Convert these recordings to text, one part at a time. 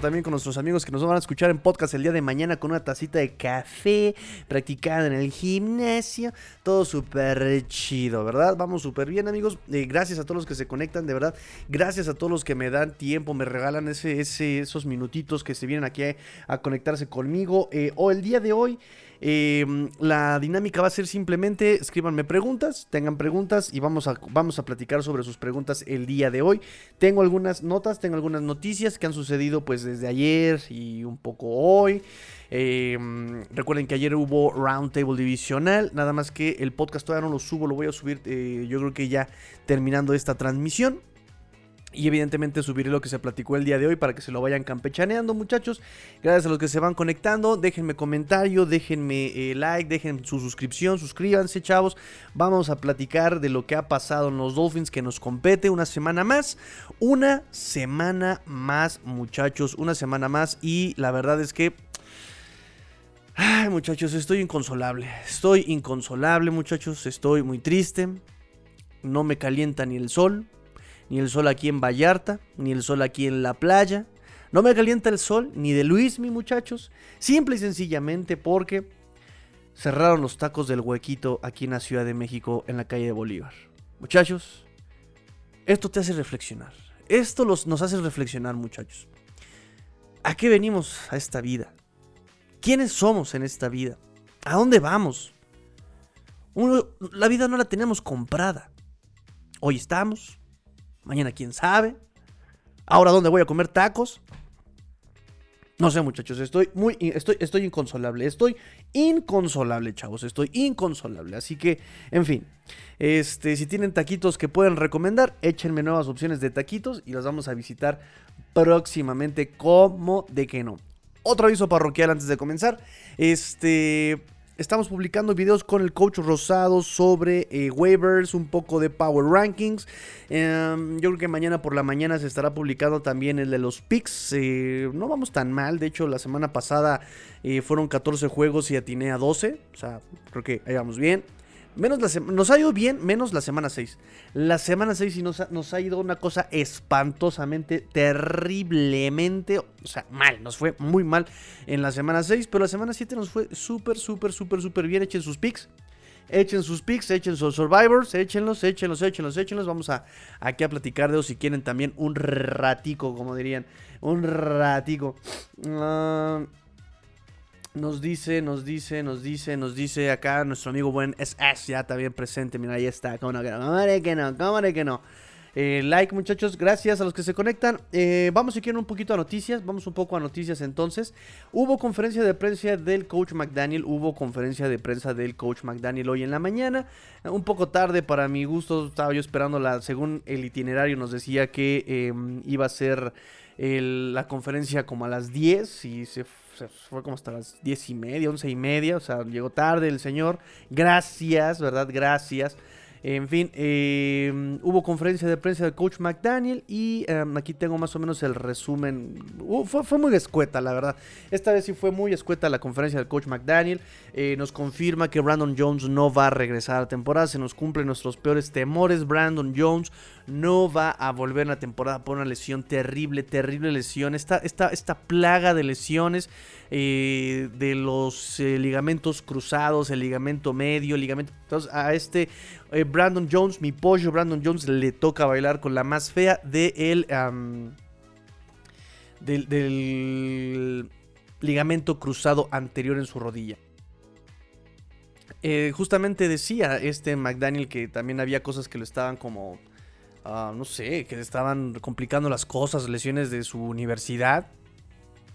también con nuestros amigos que nos van a escuchar en podcast el día de mañana con una tacita de café, practicando en el gimnasio. Todo súper chido, ¿verdad? Vamos súper bien, amigos. Eh, gracias a todos los que se conectan, de verdad. Gracias a todos los que me dan tiempo, me regalan ese, esos minutitos que se vienen aquí a, conectarse conmigo. Eh, o el día de hoy. Em, la dinámica va a ser simplemente escríbanme preguntas, tengan preguntas y vamos a, vamos a platicar sobre sus preguntas el día de hoy. Tengo algunas notas, tengo algunas noticias que han sucedido pues desde ayer y un poco hoy. Em, recuerden que ayer hubo Roundtable Divisional, nada más que el podcast todavía no lo subo, lo voy a subir eh, yo creo que ya terminando esta transmisión. Y evidentemente subiré lo que se platicó el día de hoy para que se lo vayan campechaneando, muchachos. Gracias a los que se van conectando. Déjenme comentario, déjenme eh, like, dejen su suscripción, suscríbanse, chavos. Vamos a platicar de lo que ha pasado en los Dolphins que nos compete una semana más. Una semana más, muchachos. Una semana más. Y la verdad es que Ay, muchachos, estoy inconsolable. Estoy inconsolable, muchachos. Estoy muy triste. No me calienta ni el sol ni el sol aquí en Vallarta, ni el sol aquí en la playa. No me calienta el sol ni de Luis, mi muchachos. Simple y sencillamente porque cerraron los tacos del huequito aquí en la Ciudad de México, en la calle de Bolívar. Muchachos, esto te hace reflexionar. Esto nos hace reflexionar, muchachos. ¿A qué venimos a esta vida? ¿Quiénes somos en esta vida? ¿A dónde vamos? la vida no la tenemos comprada. Hoy estamos, Mañana quién sabe. Ahora dónde voy a comer tacos. No sé, muchachos, estoy muy estoy estoy inconsolable, estoy inconsolable, chavos, estoy inconsolable, así que en fin, este si tienen taquitos que pueden recomendar, échenme nuevas opciones de taquitos y los vamos a visitar próximamente como de que no. Otro aviso parroquial antes de comenzar. Este Estamos publicando videos con el coach Rosado sobre eh, waivers, un poco de power rankings. Em, yo creo que mañana por la mañana se estará publicando también el de los picks. Eh, no vamos tan mal, de hecho la semana pasada eh, fueron 14 juegos y atiné a 12. O sea, creo que ahí vamos bien. Menos la nos ha ido bien, menos la semana 6. La semana 6 sí nos ha, ido una cosa espantosamente, terriblemente, o sea, mal. Nos fue muy mal en la semana 6, pero la semana 7 nos fue súper, súper, súper, súper bien. Echen sus picks. Echen sus picks, echen sus survivors, échenlos, échenlos, échenlos, échenlos. Vamos a aquí a platicar de ellos si quieren también un ratico, como dirían. Un ratico. Uh, nos dice, nos dice, nos dice, nos dice acá nuestro amigo buen SS, ya bien presente. Mira, ahí está. ¿Cómo no que no? ¿Cómo no? ¿Cómo que no? Eh, like muchachos, gracias a los que se conectan. Eh, vamos si quieren un poquito a noticias, vamos un poco a noticias entonces. Hubo conferencia de prensa del coach McDaniel, hubo conferencia de prensa del coach McDaniel hoy en la mañana. Un poco tarde para mi gusto, estaba yo esperando según el itinerario nos decía que em, iba a ser la conferencia como a las 10 y se fue fue como hasta las diez y media, once y media, o sea, llegó tarde el señor. Gracias, ¿verdad? Gracias. En fin, em, hubo conferencia de prensa del coach McDaniel y em, aquí tengo más o menos el resumen. Fue, muy escueta, la verdad. Esta vez sí fue muy escueta la conferencia del coach McDaniel. Eh, nos confirma que Brandon Jones no va a regresar a la temporada. Se nos cumplen nuestros peores temores. Brandon Jones no va a volver a la temporada por una lesión terrible, terrible lesión. Esta, esta, esta plaga de lesiones eh, de los eh, ligamentos cruzados, el ligamento medio, ligamento... Entonces, a este eh, Brandon Jones, mi pollo Brandon Jones, le toca bailar con la más fea de del, del ligamento cruzado anterior en su rodilla. justamente decía este McDaniel que también había cosas que lo estaban como Ah, no sé, que estaban complicando las cosas, lesiones de su universidad.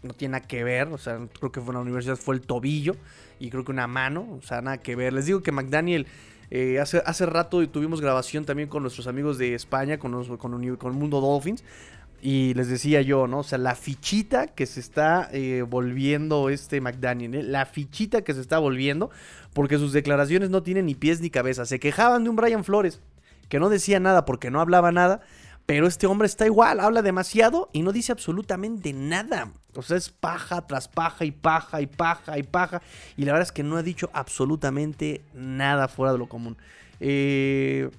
No tiene nada que ver, o sea, creo que fue una universidad, fue el tobillo y creo que una mano, o sea, nada que ver. Les digo que McDaniel, eh, hace, hace rato tuvimos grabación también con nuestros amigos de España, con, con, con Mundo Dolphins. Y les decía yo, ¿no? O sea, la fichita que se está eh, volviendo este McDaniel, ¿eh? la fichita que se está volviendo, porque sus declaraciones no tienen ni pies ni cabeza. Se quejaban de un Brian Flores que no decía nada porque no hablaba nada, pero este hombre está igual, habla demasiado y no dice absolutamente nada. O sea, es paja tras paja y paja y paja y paja. Y la verdad es que no ha dicho absolutamente nada fuera de lo común. Eh,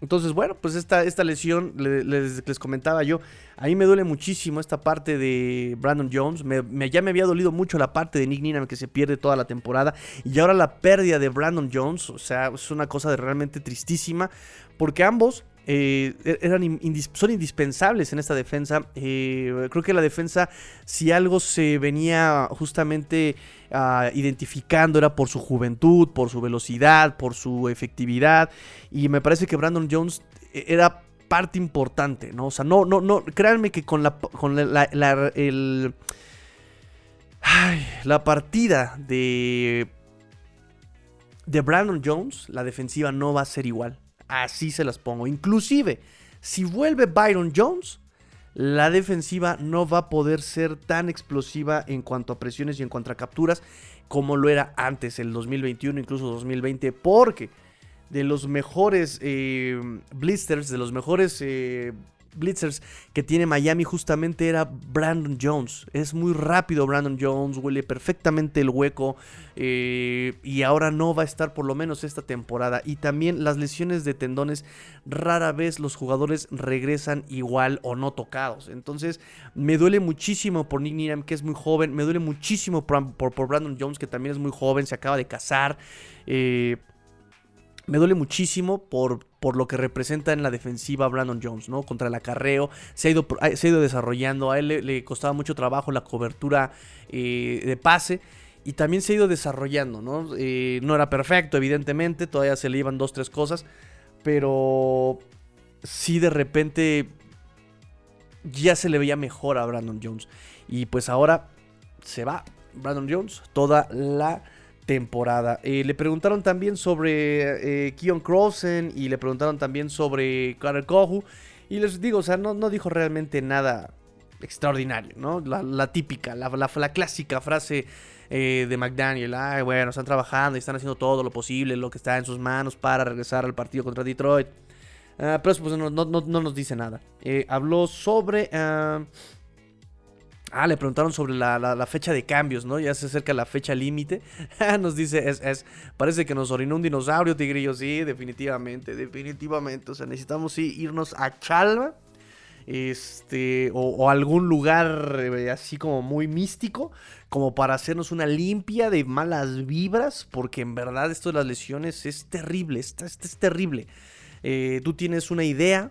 Entonces, bueno, pues esta, esta lesión, les, comentaba yo, a mí me duele muchísimo esta parte de Brandon Jones. Me, ya me había dolido mucho la parte de Nick Needham que se pierde toda la temporada. Y ahora la pérdida de Brandon Jones, o sea, es una cosa de realmente tristísima. Porque ambos eh, e-, eran son indispensables en esta defensa. Eh, creo que la defensa, si algo se venía justamente ah, identificando, era por su juventud, por su velocidad, por su efectividad. Y me parece que Brandon Jones eh, era parte importante, ¿no? O sea, no, no, no, créanme que con la, con el, la partida de, de Brandon Jones, la defensiva no va a ser igual. Así se las pongo. Inclusive, si vuelve Byron Jones, la defensiva no va a poder ser tan explosiva en cuanto a presiones y en cuanto a capturas como lo era antes, el 2021, incluso 2020, porque de los mejores eh, blisters, de los mejores eh, blitzers que tiene Miami justamente era Brandon Jones. Es muy rápido Brandon Jones, huele perfectamente el hueco eh, y ahora no va a estar por lo menos esta temporada. Y también las lesiones de tendones, rara vez los jugadores regresan igual o no tocados. Entonces me duele muchísimo por Nick Needham que es muy joven, me duele muchísimo por, por, Brandon Jones que también es muy joven, se acaba de casar. Eh, me duele muchísimo por, por lo que representa en la defensiva Brandon Jones, ¿no? Contra el acarreo, se ha ido, se ha ido desarrollando, a él le, costaba mucho trabajo la cobertura eh, de pase y también se ha ido desarrollando, ¿no? Eh, no era perfecto, evidentemente, todavía se le iban dos, tres cosas, pero sí de repente ya se le veía mejor a Brandon Jones. Y pues ahora se va Brandon Jones toda la temporada. Eh, le preguntaron también sobre eh, Keon Crossen y le preguntaron también sobre Carter Kohu. Y les digo, o sea, no, no dijo realmente nada extraordinario, ¿no? La, típica, la, la, clásica frase eh, de McDaniel. Ay, bueno, están trabajando y están haciendo todo lo posible, lo que está en sus manos para regresar al partido contra Detroit. Ah, pero eso pues, no, no, no, nos dice nada. habló sobre... Ah, Ah, le preguntaron sobre la, fecha de cambios, ¿no? Ya se acerca la fecha límite. nos dice, es, es, parece que nos orinó un dinosaurio, tigrillo. Sí, definitivamente, definitivamente. O sea, necesitamos sí, irnos a Chalma. Este, o, algún lugar eh, así como muy místico, como para hacernos una limpia de malas vibras, porque en verdad esto de las lesiones es terrible, esto, es terrible. Eh, tú tienes una idea,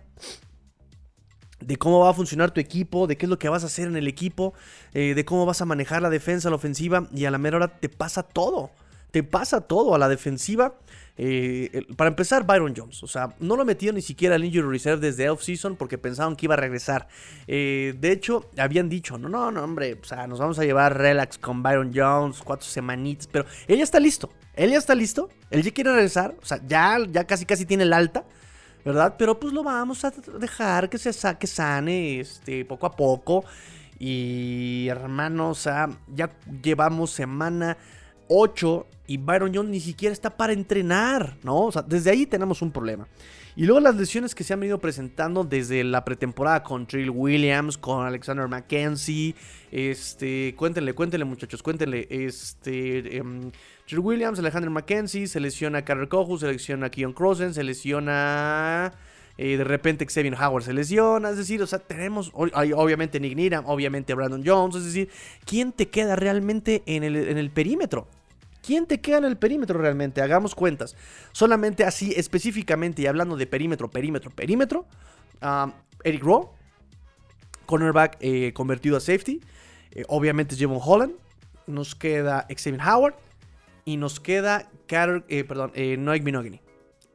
de cómo va a funcionar tu equipo, de qué es lo que vas a hacer en el equipo, eh, de cómo vas a manejar la defensa, la ofensiva, y a la mera hora te pasa todo. Te pasa todo a la defensiva. Eh, para empezar, Byron Jones. O sea, no lo metió ni siquiera al Injury Reserve desde off-season porque pensaban que iba a regresar. Eh, de hecho, habían dicho, no, no, no, hombre, o sea, nos vamos a llevar relax con Byron Jones, cuatro semanitas, pero él ya está listo. Él ya está listo. Él ya quiere regresar. O sea, ya, ya casi casi tiene el alta. ¿Verdad? Pero pues lo vamos a dejar que se que sane este, poco a poco. Y hermano, o sea, ya llevamos semana 8 y Byron Jones ni siquiera está para entrenar, ¿no? O sea, desde ahí tenemos un problema. Y luego las lesiones que se han venido presentando desde la pretemporada con Trill Williams, con Alexander McKenzie. Este, cuéntenle, cuéntenle muchachos, cuéntenle. Este, em, Trill Williams, Alexander McKenzie, se lesiona Carter Cohu, se lesiona Keon Crossen, se lesiona... Eh, de repente Xavier Howard se lesiona, es decir, o sea, tenemos obviamente Nick Needham, obviamente Brandon Jones, es decir, ¿quién te queda realmente en el, en el perímetro? ¿Quién te queda en el perímetro realmente? Hagamos cuentas. Solamente así específicamente y hablando de perímetro, perímetro, perímetro. Um, Eric Rowe, cornerback eh, convertido a safety. Eh, obviamente Javon Holland. Nos queda Xavier Howard. Y nos queda Carter, eh, perdón, Noah Igbinogany.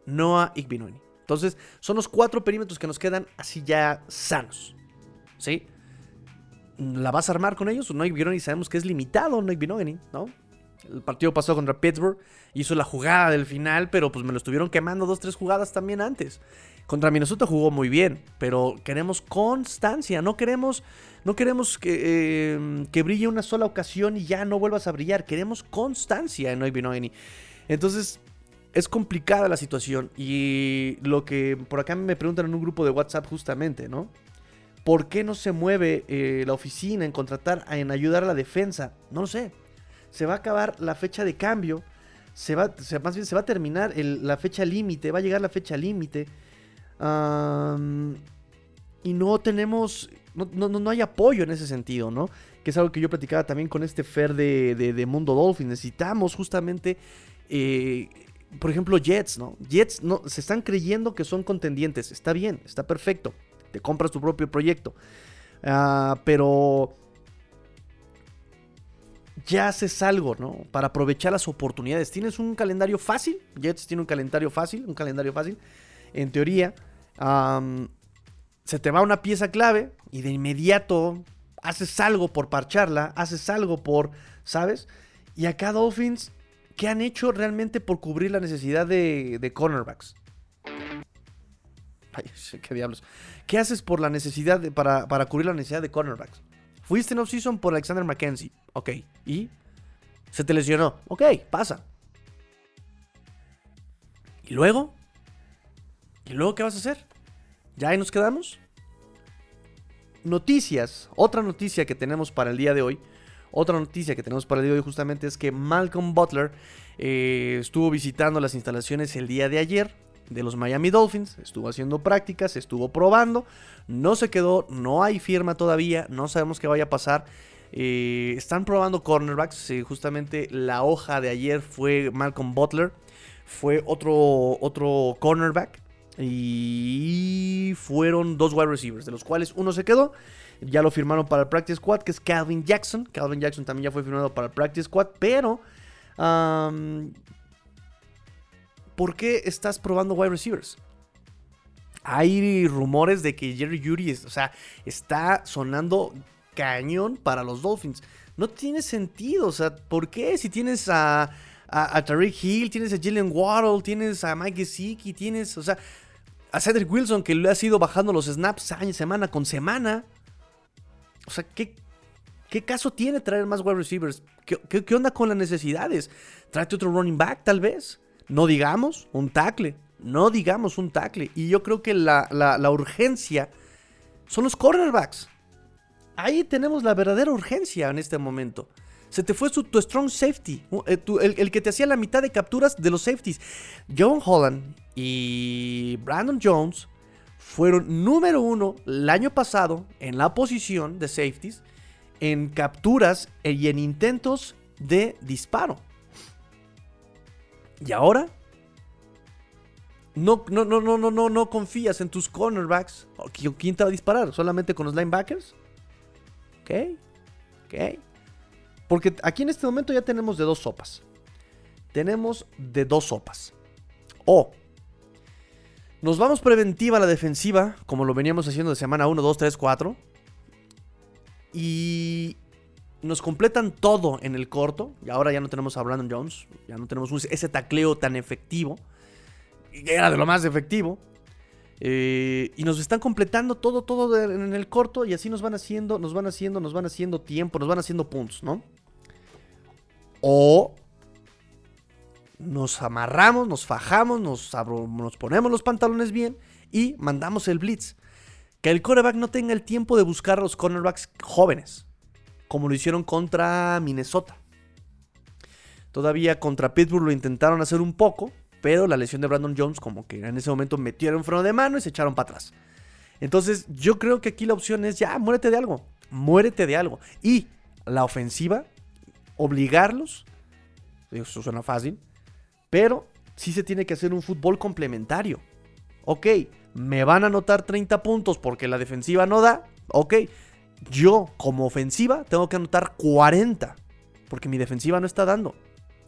Noah Igbinogany. Entonces, son los cuatro perímetros que nos quedan así ya sanos. ¿Sí? ¿La vas a armar con ellos? Noah Igbinogany sabemos que es limitado, Noah Igbinogany, ¿no? El partido pasó contra Pittsburgh, hizo la jugada del final, pero pues me lo estuvieron quemando dos, tres jugadas también antes. Contra Minnesota jugó muy bien, pero queremos constancia, no queremos, no queremos que, em, que brille una sola ocasión y ya no vuelvas a brillar, queremos constancia en Oibinoeni. Entonces, es complicada la situación y lo que por acá me preguntan en un grupo de WhatsApp justamente, ¿no? ¿Por qué no se mueve eh, la oficina en contratar, en ayudar a la defensa? No lo sé se va a acabar la fecha de cambio, se va, más bien se va a terminar la fecha límite, va a llegar la fecha límite. y no tenemos, no, no, hay apoyo en ese sentido, ¿no? Que es algo que yo platicaba también con este Fer de, Mundo Dolphin. Necesitamos justamente, eh, por ejemplo, Jets, ¿no? Jets no, se están creyendo que son contendientes. Está bien, está perfecto. Te compras tu propio proyecto. Ah, pero ya haces algo, ¿no? Para aprovechar las oportunidades. Tienes un calendario fácil. Jets tiene un calendario fácil, un calendario fácil. En teoría, se te va una pieza clave y de inmediato haces algo por parcharla, haces algo por, ¿sabes? Y acá Dolphins, ¿qué han hecho realmente por cubrir la necesidad de, cornerbacks? Ay, qué diablos. ¿Qué haces por la necesidad de, para, para, cubrir la necesidad de cornerbacks? Fuiste en off-season por Alexander McKenzie. Ok. ¿Y? Se te lesionó. Ok, pasa. ¿Y luego? ¿Y luego qué vas a hacer? ¿Ya ahí nos quedamos? Noticias. Otra noticia que tenemos para el día de hoy. Otra noticia que tenemos para el día de hoy justamente es que Malcolm Butler eh, estuvo visitando las instalaciones el día de ayer de los Miami Dolphins. Estuvo haciendo prácticas, estuvo probando. No se quedó, no hay firma todavía, no sabemos qué vaya a pasar. Eh, están probando cornerbacks. Eh, justamente la hoja de ayer fue Malcolm Butler. Fue otro, otro cornerback. Y fueron dos wide receivers, de los cuales uno se quedó. Ya lo firmaron para el Practice Squad, que es Calvin Jackson. Calvin Jackson también ya fue firmado para el Practice Squad, pero... ¿Por qué estás probando wide receivers? Hay rumores de que Jerry Judy, o sea, está sonando cañón para los Dolphins. No tiene sentido, o sea, ¿por qué? Si tienes a, a, Tariq Hill, tienes a Jalen Waddle, tienes a Mike Gesicki, tienes, o sea, a Cedric Wilson que le ha ido bajando los snaps año, semana con semana. O sea, ¿qué, ¿qué caso tiene traer más wide receivers? ¿Qué, onda con las necesidades? Tráete otro running back, tal vez. No digamos un tackle. No digamos un tackle. Y yo creo que la, urgencia son los cornerbacks. Ahí tenemos la verdadera urgencia en este momento. Se te fue tu, strong safety. Eh, el, el, que te hacía la mitad de capturas de los safeties. John Holland y Brandon Jones fueron número uno el año pasado en la posición de safeties, en capturas y en intentos de disparo. Y ahora no, no, no, no, no, no, confías en tus cornerbacks. ¿Quién te va a disparar? ¿Solamente con los linebackers? Ok, ok. Porque aquí en este momento ya tenemos de dos sopas. Tenemos de dos sopas. O nos vamos preventiva a la defensiva, como lo veníamos haciendo de semana 1, 2, 3, 4. Y nos completan todo en el corto. Y ahora ya no tenemos a Brandon Jones. Ya no tenemos ese tacleo tan efectivo. Era de lo más efectivo. Eh, y nos están completando todo, todo en el corto. Y así nos van haciendo, nos van haciendo, nos van haciendo tiempo, nos van haciendo puntos, ¿no? O nos amarramos, nos fajamos, nos, nos ponemos los pantalones bien y mandamos el blitz. Que el quarterback no tenga el tiempo de buscar a los cornerbacks jóvenes, como lo hicieron contra Minnesota. Todavía contra Pittsburgh lo intentaron hacer un poco, pero la lesión de Brandon Jones como que en ese momento metieron freno de mano y se echaron para atrás. Entonces yo creo que aquí la opción es ya, muérete de algo, muérete de algo. Y la ofensiva, obligarlos, eso suena fácil, pero sí se tiene que hacer un fútbol complementario. Ok, me van a anotar 30 puntos porque la defensiva no da. Ok, yo como ofensiva tengo que anotar 40 porque mi defensiva no está dando.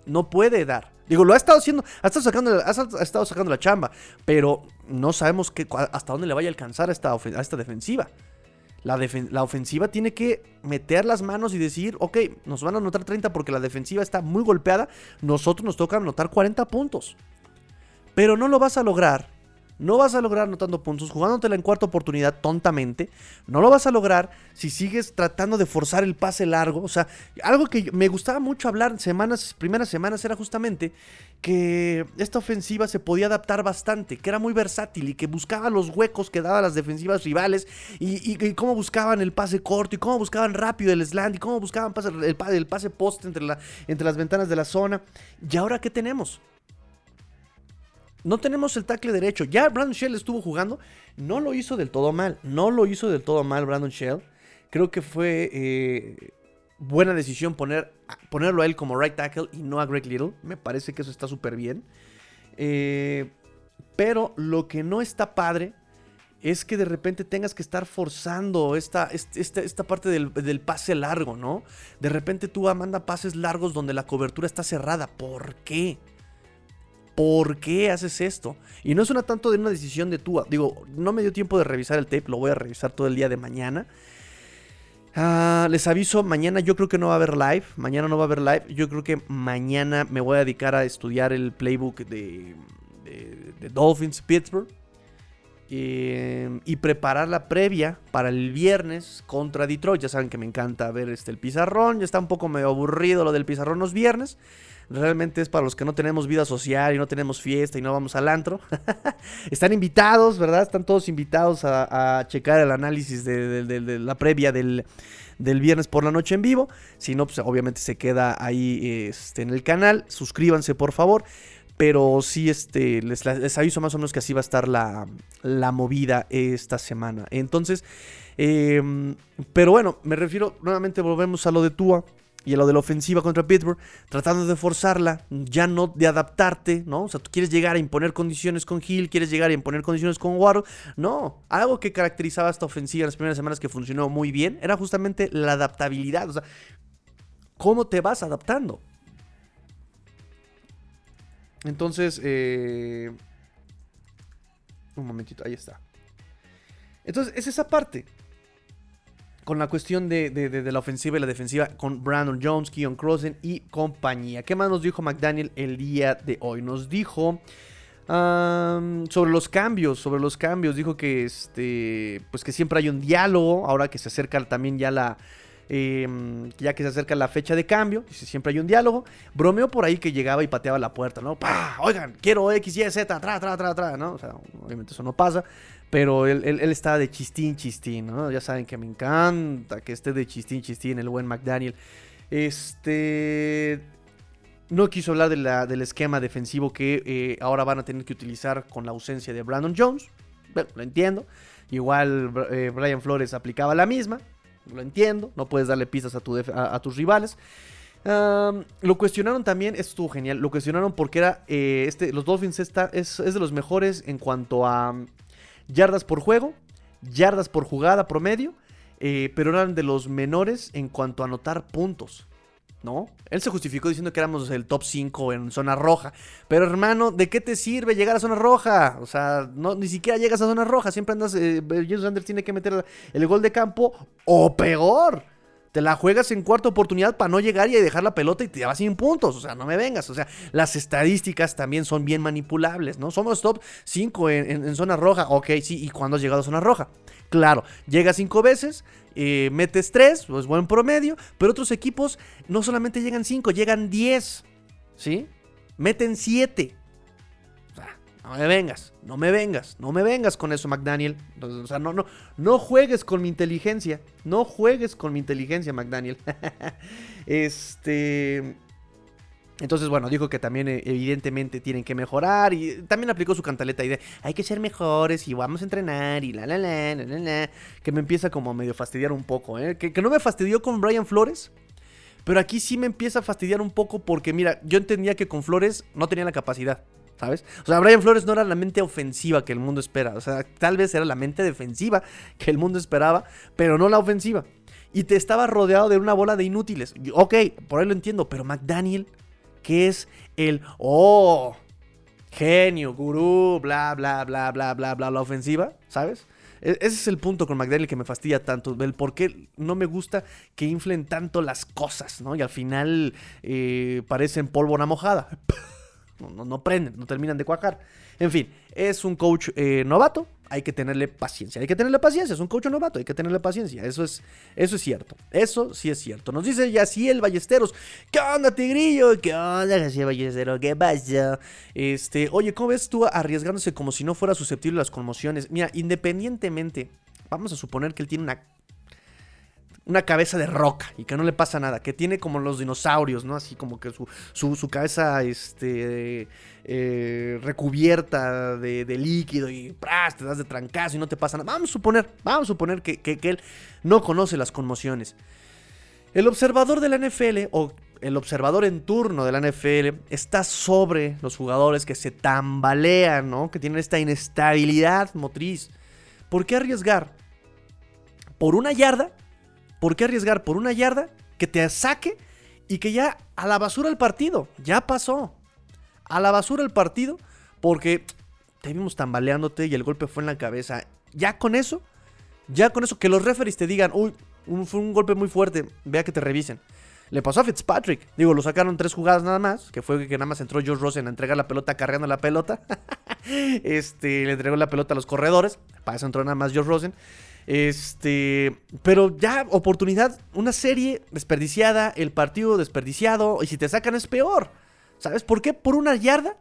No puede dar. Digo, lo ha estado haciendo, ha estado sacando, ha estado sacando la chamba, pero no sabemos hasta dónde le vaya a alcanzar a esta, a esta defensiva. La, ofensiva tiene que meter las manos y decir, ok, nos van a anotar 30 porque la defensiva está muy golpeada, nosotros nos toca anotar 40 puntos. Pero no lo vas a lograr no vas a lograr anotando puntos, jugándotela en cuarta oportunidad tontamente. No lo vas a lograr si sigues tratando de forzar el pase largo. O sea, algo que me gustaba mucho hablar semanas, primeras semanas era justamente que esta ofensiva se podía adaptar bastante, que era muy versátil y que buscaba los huecos que daban las defensivas rivales y, cómo buscaban el pase corto y cómo buscaban rápido el slant y cómo buscaban el, el pase post entre, entre las ventanas de la zona. ¿Y ahora qué tenemos? No tenemos el tackle derecho. Ya Brandon Shell estuvo jugando. No lo hizo del todo mal. No lo hizo del todo mal Brandon Shell. Creo que fue eh, buena decisión poner, ponerlo a él como right tackle y no a Greg Little. Me parece que eso está súper bien. Eh, pero lo que no está padre es que de repente tengas que estar forzando esta, esta, esta parte del, pase largo, ¿no? De repente tú manda pases largos donde la cobertura está cerrada. ¿Por qué? ¿Por qué haces esto? Y no es tanto de una decisión de tú. Digo, no me dio tiempo de revisar el tape, lo voy a revisar todo el día de mañana. Ah, les aviso, mañana yo creo que no va a haber live. Mañana no va a haber live. Yo creo que mañana me voy a dedicar a estudiar el playbook de, de, Dolphins Pittsburgh. Eh, y preparar la previa para el viernes contra Detroit. Ya saben que me encanta ver este, el pizarrón. Ya está un poco medio aburrido lo del pizarrón los viernes. Realmente es para los que no tenemos vida social y no tenemos fiesta y no vamos al antro. Están invitados, ¿verdad? Están todos invitados a, checar el análisis de, la previa del, viernes por la noche en vivo. Si no, pues obviamente se queda ahí este, en el canal. Suscríbanse, por favor. Pero sí, este, les, aviso más o menos que así va a estar la, movida esta semana. Entonces, em, pero bueno, me refiero, nuevamente volvemos a lo de Tua y lo de la ofensiva contra Pittsburgh, tratando de forzarla, ya no de adaptarte, ¿no? O sea, tú quieres llegar a imponer condiciones con Hill, quieres llegar a imponer condiciones con Waddle. No, algo que caracterizaba esta ofensiva en las primeras semanas que funcionó muy bien era justamente la adaptabilidad. O sea, ¿cómo te vas adaptando? Entonces, eh... un momentito, ahí está. Entonces, es esa parte con la cuestión de, la ofensiva y la defensiva con Brandon Jones, Keon Crossen y compañía. ¿Qué más nos dijo McDaniel el día de hoy? Nos dijo sobre los cambios, sobre los cambios. Dijo que este, pues que siempre hay un diálogo. Ahora que se acerca también ya la, em, ya que se acerca la fecha de cambio, dice, siempre hay un diálogo. Bromeó por ahí que llegaba y pateaba la puerta, ¿no? ¡Pah! Oigan, quiero X, Y, Z, tra, tra, tra, tra, ¿no? O sea, obviamente eso no pasa. Pero él, él, estaba de chistín, chistín, ¿no? Ya saben que me encanta que esté de chistín, chistín el buen McDaniel. Este... No quiso hablar de la, del esquema defensivo que eh, ahora van a tener que utilizar con la ausencia de Brandon Jones. Bueno, lo entiendo. Igual eh, Brian Flores aplicaba la misma. Lo entiendo. No puedes darle pistas a, tus rivales. lo cuestionaron también, estuvo genial, lo cuestionaron porque era, eh, este, los Dolphins está, es, es, de los mejores en cuanto a yardas por juego, yardas por jugada promedio, eh, pero eran de los menores en cuanto a anotar puntos. ¿No? Él se justificó diciendo que éramos el top 5 en zona roja. Pero hermano, ¿de qué te sirve llegar a zona roja? O sea, no, ni siquiera llegas a zona roja. Siempre andas. Eh, Sanders tiene que meter el gol de campo. O peor. Te la juegas en cuarta oportunidad para no llegar y dejar la pelota y te vas sin puntos. O sea, no me vengas. O sea, las estadísticas también son bien manipulables, ¿no? Somos top 5 en, zona roja. Ok, sí. ¿Y cuándo has llegado a zona roja? Claro, llegas cinco veces, eh, metes tres, pues buen promedio. Pero otros equipos no solamente llegan 5, llegan 10. ¿Sí? Meten 7. No me vengas, no me vengas, no me vengas con eso, McDaniel. O sea, no, no, no juegues con mi inteligencia. No juegues con mi inteligencia, McDaniel. este. Entonces, bueno, dijo que también eh, evidentemente tienen que mejorar y también aplicó su cantaleta y de hay que ser mejores y vamos a entrenar y la la la la la la que me empieza como a medio fastidiar un poco, ¿eh? Que, que no me fastidió con Brian Flores, pero aquí sí me empieza a fastidiar un poco porque mira, yo entendía que con Flores no tenía la capacidad. ¿Sabes? O sea, Brian Flores no era la mente ofensiva que el mundo espera. O sea, tal vez era la mente defensiva que el mundo esperaba, pero no la ofensiva. Y te estaba rodeado de una bola de inútiles. Ok, por ahí lo entiendo, pero McDaniel, que es el, oh, genio, gurú, bla, bla, bla, bla, bla, bla, la ofensiva, ¿sabes? E, ese es el punto con McDaniel que me fastidia tanto, el por qué no me gusta que inflen tanto las cosas, ¿no? Y al final eh, parecen pólvora mojada. no, no, prenden, no terminan de cuajar. En fin, es un coach eh, novato, hay que tenerle paciencia, hay que tenerle paciencia, es un coach novato, hay que tenerle paciencia, eso es, eso es cierto, eso sí es cierto. Nos dice el Ballesteros, ¿qué onda Tigrillo? ¿Qué onda Yaciel Ballesteros? ¿Qué pasa? Este, oye, ¿cómo ves tú arriesgándose como si no fuera susceptible a las conmociones? Mira, independientemente, vamos a suponer que él tiene una una cabeza de roca y que no le pasa nada, que tiene como los dinosaurios, ¿no? Así como que su, su, cabeza este, eh, recubierta de, líquido y ¡pras! te das de trancazo y no te pasa nada. Vamos a suponer, vamos a suponer que, que él no conoce las conmociones. El observador de la NFL o el observador en turno de la NFL está sobre los jugadores que se tambalean, ¿no? Que tienen esta inestabilidad motriz. ¿Por qué arriesgar? ¿Por una yarda? ¿Por qué arriesgar por una yarda que te saque y que ya a la basura el partido? Ya pasó. A la basura el partido porque te vimos tambaleándote y el golpe fue en la cabeza. Ya con eso, ya con eso, que los referees te digan, uy, fue un golpe muy fuerte, vea que te revisen. Le pasó a Fitzpatrick. Digo, lo sacaron tres jugadas nada más. Que fue que nada más entró Josh Rosen a entregar la pelota cargando la pelota. este, le entregó la pelota a los corredores. Para eso entró nada más Josh Rosen. Este, pero ya oportunidad, una serie desperdiciada, el partido desperdiciado, y si te sacan es peor. ¿Sabes por qué? Por una yarda.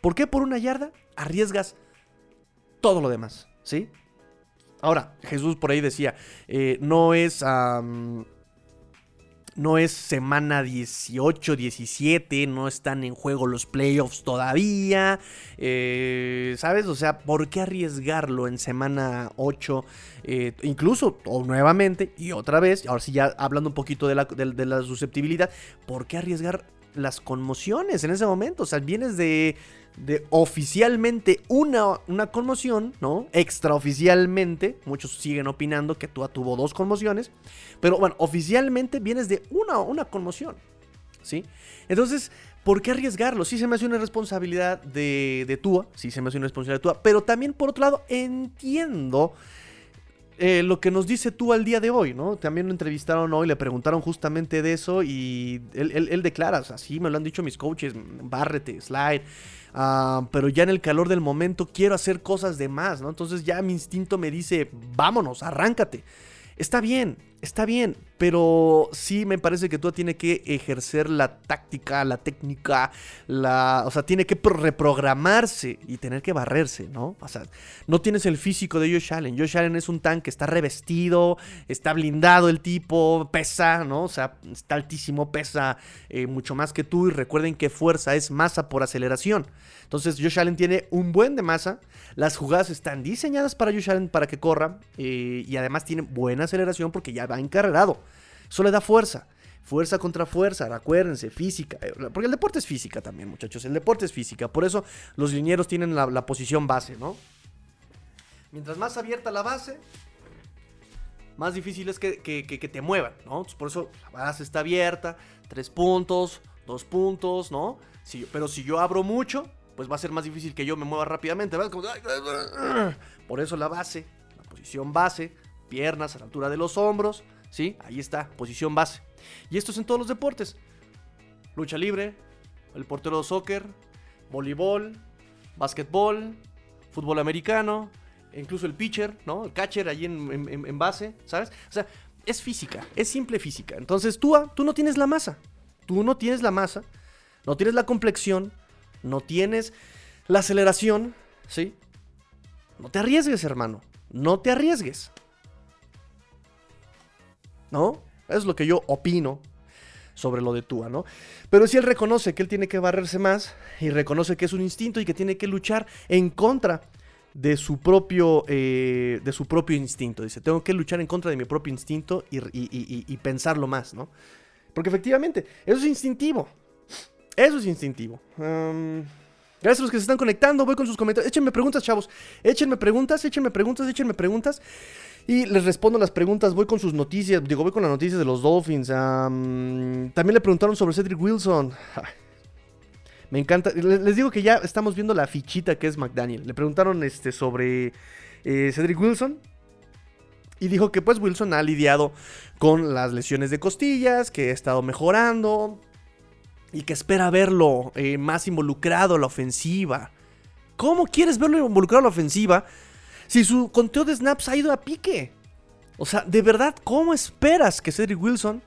¿Por qué por una yarda arriesgas todo lo demás? ¿Sí? Ahora, Jesús por ahí decía, eh, no es... no es semana 18, 17, no están en juego los playoffs todavía. Eh, ¿Sabes? O sea, ¿por qué arriesgarlo en semana 8? Eh, incluso, o nuevamente, y otra vez, ahora sí ya hablando un poquito de la, de la susceptibilidad, ¿por qué arriesgar las conmociones en ese momento? O sea, vienes de de oficialmente una, una conmoción, ¿no? Extraoficialmente, muchos siguen opinando que Tua tuvo dos conmociones, pero bueno, oficialmente vienes de una, una conmoción, ¿sí? Entonces, ¿por qué arriesgarlo? Sí se me hace una responsabilidad de, de Tua, sí se me hace una responsabilidad de Tua, pero también por otro lado entiendo eh, lo que nos dice tú al día de hoy, ¿no? También lo entrevistaron hoy, le preguntaron justamente de eso y él, declara, así me lo han dicho mis coaches, bárrete, slide, ah, pero ya en el calor del momento quiero hacer cosas de más, ¿no? Entonces ya mi instinto me dice, vámonos, arráncate. Está bien, está bien, pero sí me parece que tú tiene que ejercer la táctica, la técnica, la, o sea, tiene que reprogramarse y tener que barrerse, ¿no? O sea, no tienes el físico de Josh Allen. Josh Allen es un tanque, está revestido, está blindado el tipo, pesa, ¿no? O sea, está altísimo, pesa eh, mucho más que tú y recuerden que fuerza es masa por aceleración. Entonces Josh Allen tiene un buen de masa, las jugadas están diseñadas para Josh Allen para que corra eh, y además tiene buena aceleración porque ya va encarrerado. Eso le da fuerza. Fuerza contra fuerza, acuérdense, física. Eh, porque el deporte es física también, muchachos. El deporte es física. Por eso los linieros tienen la, posición base, ¿no? Mientras más abierta la base, más difícil es que, te muevan, ¿no? por eso la base está abierta, tres puntos, dos puntos, ¿no? pero si yo abro mucho, pues va a ser más difícil que yo me mueva rápidamente. Por eso la base, la posición base, piernas a la altura de los hombros, ¿sí? Ahí está, posición base. Y esto es en todos los deportes. Lucha libre, el portero de soccer, voleibol, básquetbol, fútbol americano, incluso el pitcher, ¿no? El catcher allí en, base, ¿sabes? O sea, es física, es simple física. Entonces tú, tú no tienes la masa, tú no tienes la masa, no tienes la complexión, no tienes la aceleración, ¿sí? No te arriesgues, hermano. No te arriesgues. ¿No? Es lo que yo opino sobre lo de Tua, ¿no? Pero si él reconoce que él tiene que barrerse más y reconoce que es un instinto y que tiene que luchar en contra de su propio, eh, de su propio instinto. Dice, tengo que luchar en contra de mi propio instinto y, pensarlo más, ¿no? Porque efectivamente, eso es instintivo. Eso es instintivo. gracias a los que se están conectando. Voy con sus comentarios. Échenme preguntas, chavos. Échenme preguntas, échenme preguntas, échenme preguntas. Y les respondo las preguntas. Voy con sus noticias. Digo, voy con las noticias de los Dolphins. también le preguntaron sobre Cedric Wilson. me encanta. Les digo que ya estamos viendo la fichita que es McDaniel. Le preguntaron este, sobre eh, Cedric Wilson. Y dijo que pues Wilson ha lidiado con las lesiones de costillas, que ha estado mejorando y que espera verlo eh, más involucrado en la ofensiva. ¿Cómo quieres verlo involucrado en la ofensiva si su conteo de snaps ha ido a pique? O sea, de verdad, ¿cómo esperas que Cedric Wilson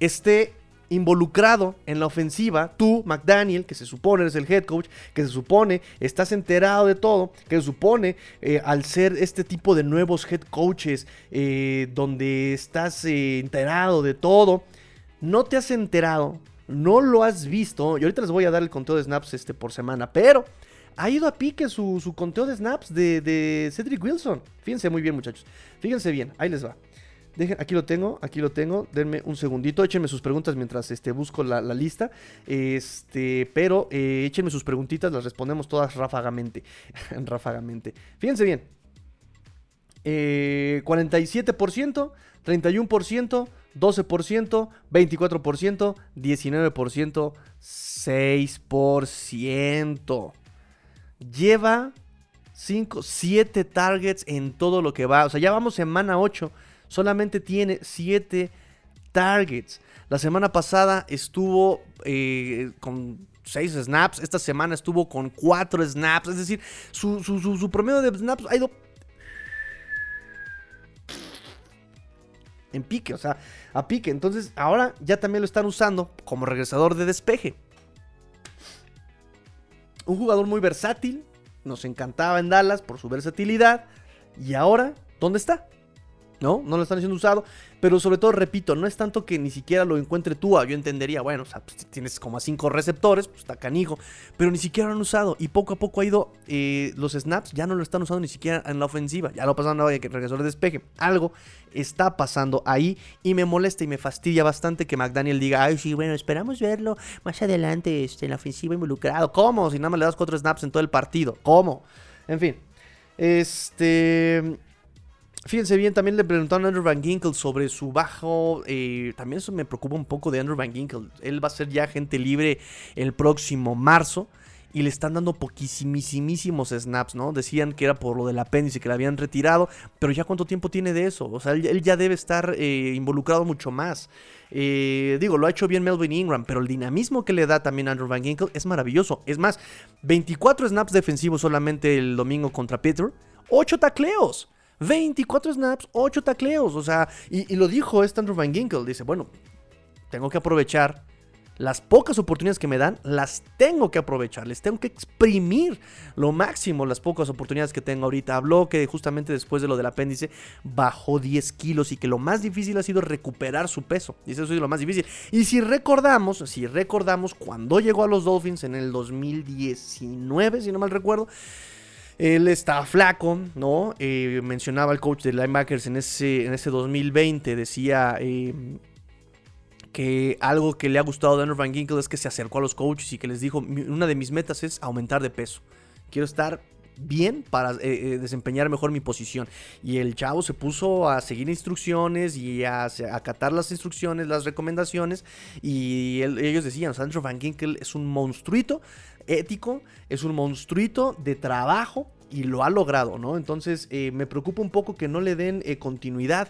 esté involucrado en la ofensiva, tú, McDaniel, que se supone eres el head coach, que se supone estás enterado de todo, que se supone eh, al ser este tipo de nuevos head coaches, eh, donde estás eh, enterado de todo, no te has enterado, no lo has visto, y ahorita les voy a dar el conteo de snaps este, por semana, pero ha ido a pique su, conteo de snaps de, Cedric Wilson. Fíjense muy bien muchachos, fíjense bien, ahí les va aquí lo tengo, aquí lo tengo. Denme un segundito, échenme sus preguntas mientras este, busco la, lista. Este, pero eh, échenme sus preguntitas, las respondemos todas ráfagamente. ráfagamente. Fíjense bien. 47%, 31%, 12%, 24%, 19%, 6%. Lleva 5, 7 targets en todo lo que va. O sea, ya vamos semana 8 solamente tiene 7 targets. La semana pasada estuvo eh, con 6 snaps, esta semana estuvo con 4 snaps, es decir, su, promedio de snaps ha ido en pique, o sea, a pique. Entonces, ahora ya también lo están usando como regresador de despeje. Un jugador muy versátil, nos encantaba en Dallas por su versatilidad. Y ahora, ¿dónde está? ¿No? No lo están haciendo usado. Pero sobre todo, repito, no es tanto que ni siquiera lo encuentre tú. Yo entendería, bueno, o sea, pues, tienes como a cinco receptores, pues está canijo. Pero ni siquiera lo han usado. Y poco a poco ha ido. Eh, los snaps ya no lo están usando ni siquiera en la ofensiva. Ya lo pasaron ahora que regresó el despeje. Algo está pasando ahí. Y me molesta y me fastidia bastante que McDaniel diga, ay, sí, bueno, esperamos verlo más adelante este, en la ofensiva involucrado. ¿Cómo? Si nada más le das cuatro snaps en todo el partido. ¿Cómo? En fin. Este. Fíjense bien, también le preguntaron a Andrew Van Ginkle sobre su bajo. Eh, también eso me preocupa un poco de Andrew Van Ginkle. Él va a ser ya agente libre el próximo marzo. Y le están dando poquísimísimos snaps, ¿no? Decían que era por lo del apéndice que le habían retirado. Pero ya cuánto tiempo tiene de eso. O sea, él, ya debe estar eh, involucrado mucho más. Eh, digo, lo ha hecho bien Melvin Ingram, pero el dinamismo que le da también Andrew Van Ginkle es maravilloso. Es más, 24 snaps defensivos solamente el domingo contra Peter. 8 tacleos. 24 snaps, 8 tacleos. O sea, y, lo dijo este Andrew Van Ginkle. Dice, bueno, tengo que aprovechar las pocas oportunidades que me dan, las tengo que aprovechar, les tengo que exprimir lo máximo las pocas oportunidades que tengo ahorita. Habló que justamente después de lo del apéndice bajó 10 kilos y que lo más difícil ha sido recuperar su peso. Y eso es lo más difícil. Y si recordamos, si recordamos cuando llegó a los Dolphins en el 2019, si no mal recuerdo, él está flaco, ¿no? Eh, mencionaba el coach de linebackers en ese, en ese 2020, decía em, que algo que le ha gustado a Daniel Van Ginkle es que se acercó a los coaches y que les dijo, una de mis metas es aumentar de peso. Quiero estar bien para eh, eh, desempeñar mejor mi posición. Y el chavo se puso a seguir instrucciones y a, acatar las instrucciones, las recomendaciones. Y ellos decían, Sandro Van Ginkel es un monstruito ético, es un monstruito de trabajo y lo ha logrado, ¿no? Entonces eh, me preocupa un poco que no le den eh, continuidad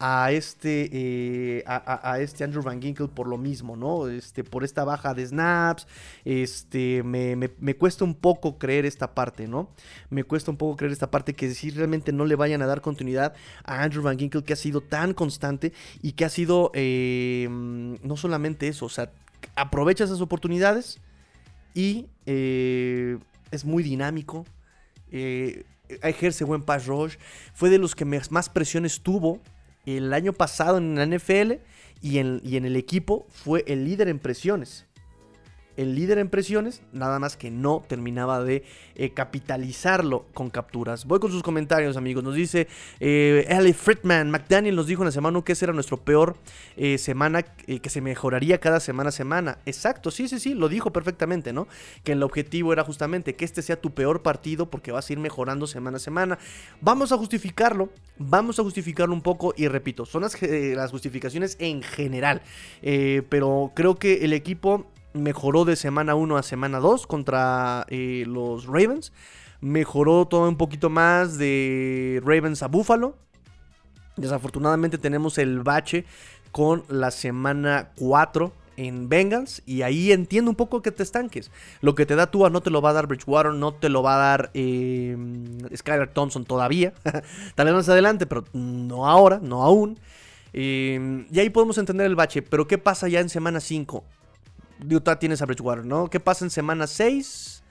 a este, eh, a, este Andrew Van Ginkle por lo mismo, ¿no? Este, por esta baja de snaps, este, me, me, cuesta un poco creer esta parte, ¿no? Me cuesta un poco creer esta parte que si realmente no le vayan a dar continuidad a Andrew Van Ginkle que ha sido tan constante y que ha sido no solamente eso, o sea, aprovecha esas oportunidades y eh, es muy dinámico. Eh, ejerce buen pass rush. Fue de los que más presiones tuvo el año pasado en la NFL y en, y en el equipo. Fue el líder en presiones el líder en presiones, nada más que no terminaba de eh, capitalizarlo con capturas. Voy con sus comentarios, amigos. Nos dice eh, Ellie Friedman, McDaniel nos dijo en la semana que esa era nuestro peor eh, semana, eh, que se mejoraría cada semana a semana. Exacto, sí, sí, sí, lo dijo perfectamente, ¿no? Que el objetivo era justamente que este sea tu peor partido porque vas a ir mejorando semana a semana. Vamos a justificarlo, vamos a justificarlo un poco y repito, son las, las justificaciones en general. pero creo que el equipo mejoró de semana 1 a semana 2 contra eh, los Ravens. Mejoró todo un poquito más de Ravens a Buffalo. Desafortunadamente tenemos el bache con la semana 4 en Bengals y ahí entiendo un poco que te estanques. Lo que te da Tua no te lo va a dar Bridgewater, no te lo va a dar eh, Skyler Thompson todavía. Tal vez más adelante, pero no ahora, no aún. Eh, y ahí podemos entender el bache, pero ¿qué pasa ya en semana 5? Utah tienes a Bridgewater, ¿no? ¿Qué pasa en semana 6?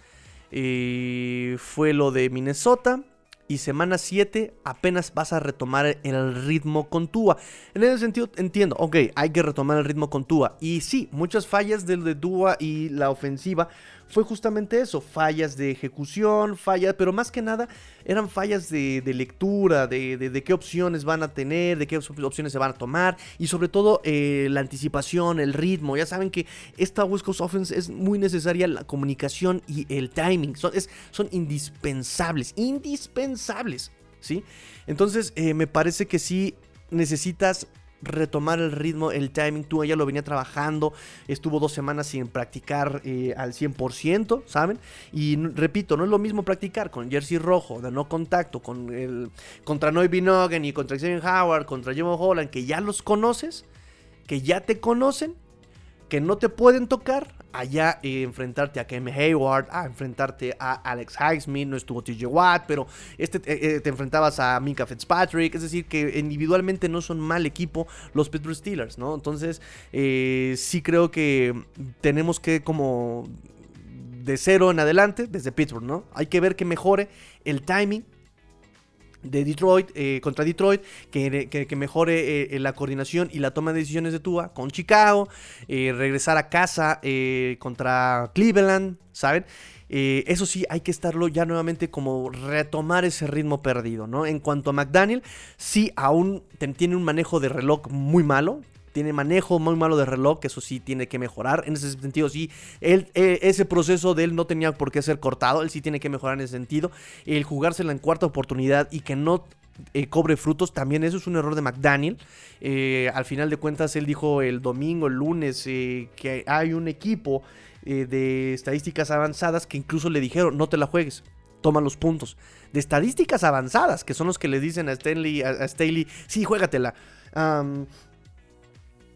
Eh, fue lo de Minnesota. Y semana 7 apenas vas a retomar el ritmo con Tua. En ese sentido entiendo, ok, hay que retomar el ritmo con Tua. Y sí, muchas fallas del de Tua y la ofensiva fue justamente eso, fallas de ejecución, fallas, pero más que nada eran fallas de, lectura, de, qué opciones van a tener, de qué opciones se van a tomar y sobre todo eh, la anticipación, el ritmo. Ya saben que esta West Coast Offense es muy necesaria la comunicación y el timing, son, son indispensables, indispensables, ¿sí? Entonces eh, me parece que sí necesitas retomar el ritmo, el timing. Tú ella lo venía trabajando, estuvo dos semanas sin practicar eh, al 100%, ¿saben? Y repito, no es lo mismo practicar con jersey rojo, de no contacto, con el, contra Noy Binogen y contra Xavier Howard, contra Jimmy Holland, que ya los conoces, que ya te conocen, que no te pueden tocar, allá eh, enfrentarte a Kem Hayward, a enfrentarte a Alex Highsmith, no estuvo TJ Watt, pero este eh, eh, te enfrentabas a Minka Fitzpatrick, es decir, que individualmente no son mal equipo los Pittsburgh Steelers, ¿no? Entonces, sí creo que tenemos que como de cero en adelante, desde Pittsburgh, ¿no? Hay que ver que mejore el timing, de Detroit eh, contra Detroit, que, mejore eh, la coordinación y la toma de decisiones de Tua con Chicago, eh, regresar a casa contra Cleveland, ¿saben? eso sí, hay que estarlo ya nuevamente como retomar ese ritmo perdido, ¿no? En cuanto a McDaniel, sí, aún tiene un manejo de reloj muy malo, tiene manejo muy malo de reloj, que eso sí tiene que mejorar. En ese sentido, sí, él, eh, ese proceso de él no tenía por qué ser cortado, él sí tiene que mejorar en ese sentido. El jugársela en cuarta oportunidad y que no eh, cobre frutos. También eso es un error de McDaniel. Eh, al final de cuentas, él dijo el domingo, el lunes, que hay un equipo de estadísticas avanzadas que incluso le dijeron, no te la juegues. Toma los puntos. De estadísticas avanzadas, que son los que le dicen a Stanley, a, Staley, sí, juégatela.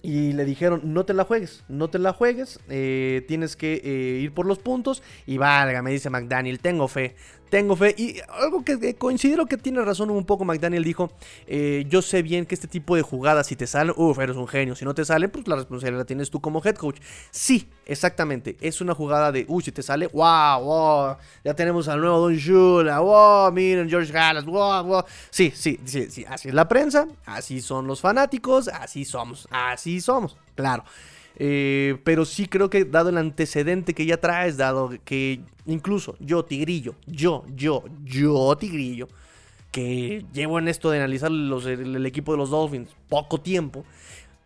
Y le dijeron, no te la juegues, no te la juegues, eh, tienes que eh, ir por los puntos. Y valga, me dice McDaniel, tengo fe, tengo fe. Y algo que, considero que tiene razón un poco McDaniel dijo, eh, yo sé bien que este tipo de jugadas si te salen, uff, eres un genio. Si no te salen, pues la responsabilidad la tienes tú como head coach. Sí, exactamente. Es una jugada de, uy, si te sale, wow, wow. Ya tenemos al nuevo Don Shula, wow, miren, George Gallas, wow, wow. Sí, sí, sí, sí, así es la prensa, así son los fanáticos, así somos, así somos, claro. Eh, pero sí creo que dado el antecedente que ya traes, dado que incluso yo, Tigrillo, yo, yo, yo, Tigrillo, que llevo en esto de analizar el, equipo de los Dolphins poco tiempo,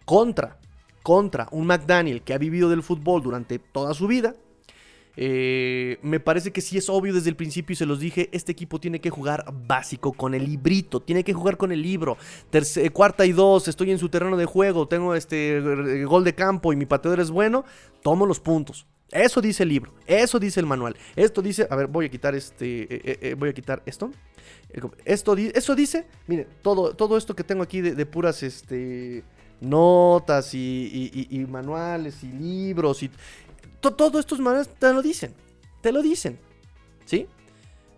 contra, contra un McDaniel que ha vivido del fútbol durante toda su vida, eh, me parece que sí es obvio desde el principio y se los dije, este equipo tiene que jugar básico con el librito, tiene que jugar con el libro. cuarta y dos, estoy en su terreno de juego, tengo este gol de campo y mi pateador es bueno, tomo los puntos. Eso dice el libro, eso dice el manual. Esto dice, a ver, voy a quitar este, eh, eh, voy a quitar esto. Esto, eso dice, miren, todo, todo esto que tengo aquí de, puras, este, notas y, manuales y libros y todos estos manes te lo dicen. Te lo dicen. ¿Sí?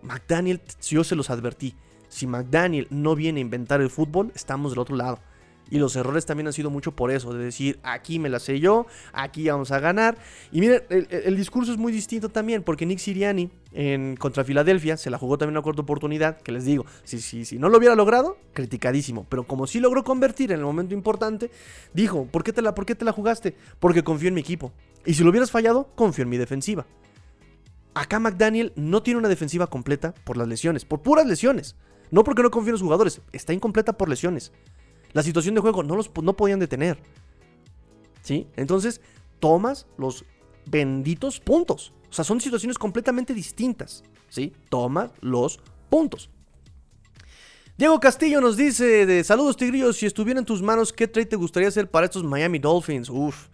McDaniel, yo se los advertí. Si McDaniel no viene a inventar el fútbol, estamos del otro lado. Y los errores también han sido mucho por eso, de decir, aquí me la sé yo, aquí vamos a ganar. Y miren, el, discurso es muy distinto también, porque Nick Siriani en, contra Filadelfia se la jugó también una corta oportunidad, que les digo, si, si, si no lo hubiera logrado, criticadísimo. Pero como sí logró convertir en el momento importante, dijo, ¿por qué te la, por qué te la jugaste? Porque confío en mi equipo. Y si lo hubieras fallado, confío en mi defensiva. Acá McDaniel no tiene una defensiva completa por las lesiones, por puras lesiones. No porque no confíe en los jugadores, está incompleta por lesiones. La situación de juego no los no podían detener. ¿Sí? Entonces, tomas los benditos puntos. O sea, son situaciones completamente distintas. ¿Sí? Toma los puntos. Diego Castillo nos dice de saludos tigrillos, si estuviera en tus manos, ¿qué trade te gustaría hacer para estos Miami Dolphins? Uf,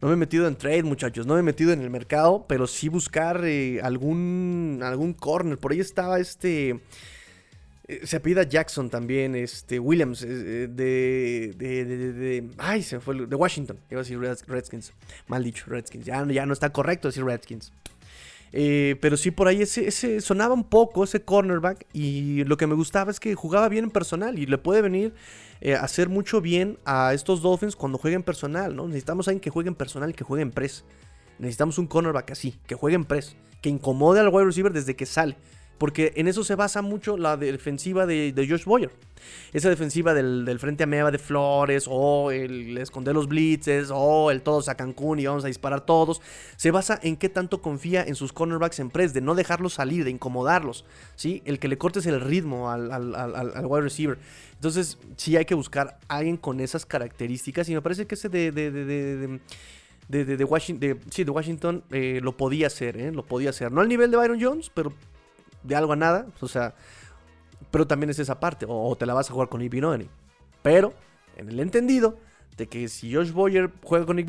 no me he metido en trade muchachos, no me he metido en el mercado, pero sí buscar eh, algún, algún corner. Por ahí estaba este... Eh, se apellida Jackson también, este, Williams, eh, de, de, de, Ay, se fue, de Washington. Iba a decir Redskins. Mal dicho, Redskins. Ya, ya no está correcto decir Redskins. Eh, pero sí, por ahí ese, ese sonaba un poco ese cornerback. Y lo que me gustaba es que jugaba bien en personal. Y le puede venir a hacer mucho bien a estos Dolphins cuando jueguen personal. ¿no? Necesitamos a alguien que juegue en personal y que juegue en press. Necesitamos un cornerback así, que juegue en press. Que incomode al wide receiver desde que sale. Porque en eso se basa mucho la defensiva de, Josh Boyer. Esa defensiva del, frente a meva de Flores, o el esconder los blitzes, o el todos a Cancún y vamos a disparar todos. Se basa en qué tanto confía en sus cornerbacks en press, de no dejarlos salir, de incomodarlos. ¿sí? El que le cortes el ritmo al, wide receiver. Entonces, sí hay que buscar a alguien con esas características. Y me parece que ese de, de Washington, sí, de Washington eh, lo podía hacer, ¿eh? lo podía hacer. No al nivel de Byron Jones, pero de algo a nada. O sea, pero también es esa parte. O, te la vas a jugar con Nick Pero, en el entendido de que si Josh Boyer juega con Nick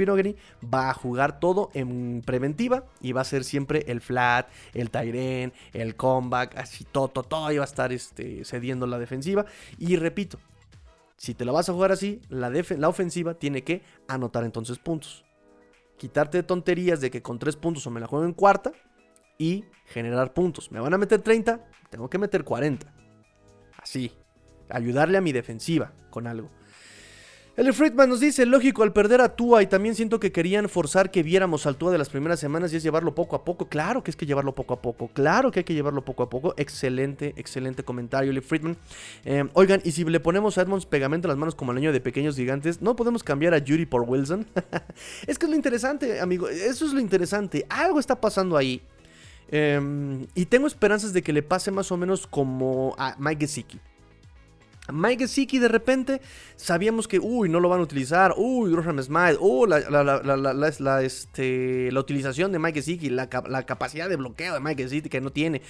va a jugar todo en preventiva y va a ser siempre el flat, el Tyren, el comeback, así todo, todo, todo, y va a estar este, cediendo la defensiva. Y repito, si te la vas a jugar así, la, la ofensiva tiene que anotar entonces puntos. Quitarte de tonterías de que con tres puntos o me la juego en cuarta y generar puntos. Me van a meter 30, tengo que meter 40. Así. Ayudarle a mi defensiva con algo. El Friedman nos dice, lógico, al perder a Tua y también siento que querían forzar que viéramos al Tua de las primeras semanas y es llevarlo poco a poco. Claro que es que llevarlo poco a poco, claro que hay que llevarlo poco a poco. Excelente, excelente comentario, El Friedman. Eh, oigan, y si le ponemos a Edmonds pegamento en las manos como el año de pequeños gigantes, ¿no podemos cambiar a Judy por Wilson? es que es lo interesante, amigo, eso es lo interesante. Algo está pasando ahí. Em, y tengo esperanzas de que le pase más o menos como a Mike Gesicki. Mike Gesicki de repente sabíamos que, uy, no lo van a utilizar, uy, Graham Smith, uy, la, la, este, la, utilización de Mike Gesicki, la, capacidad de bloqueo de Mike Gesicki que no tiene.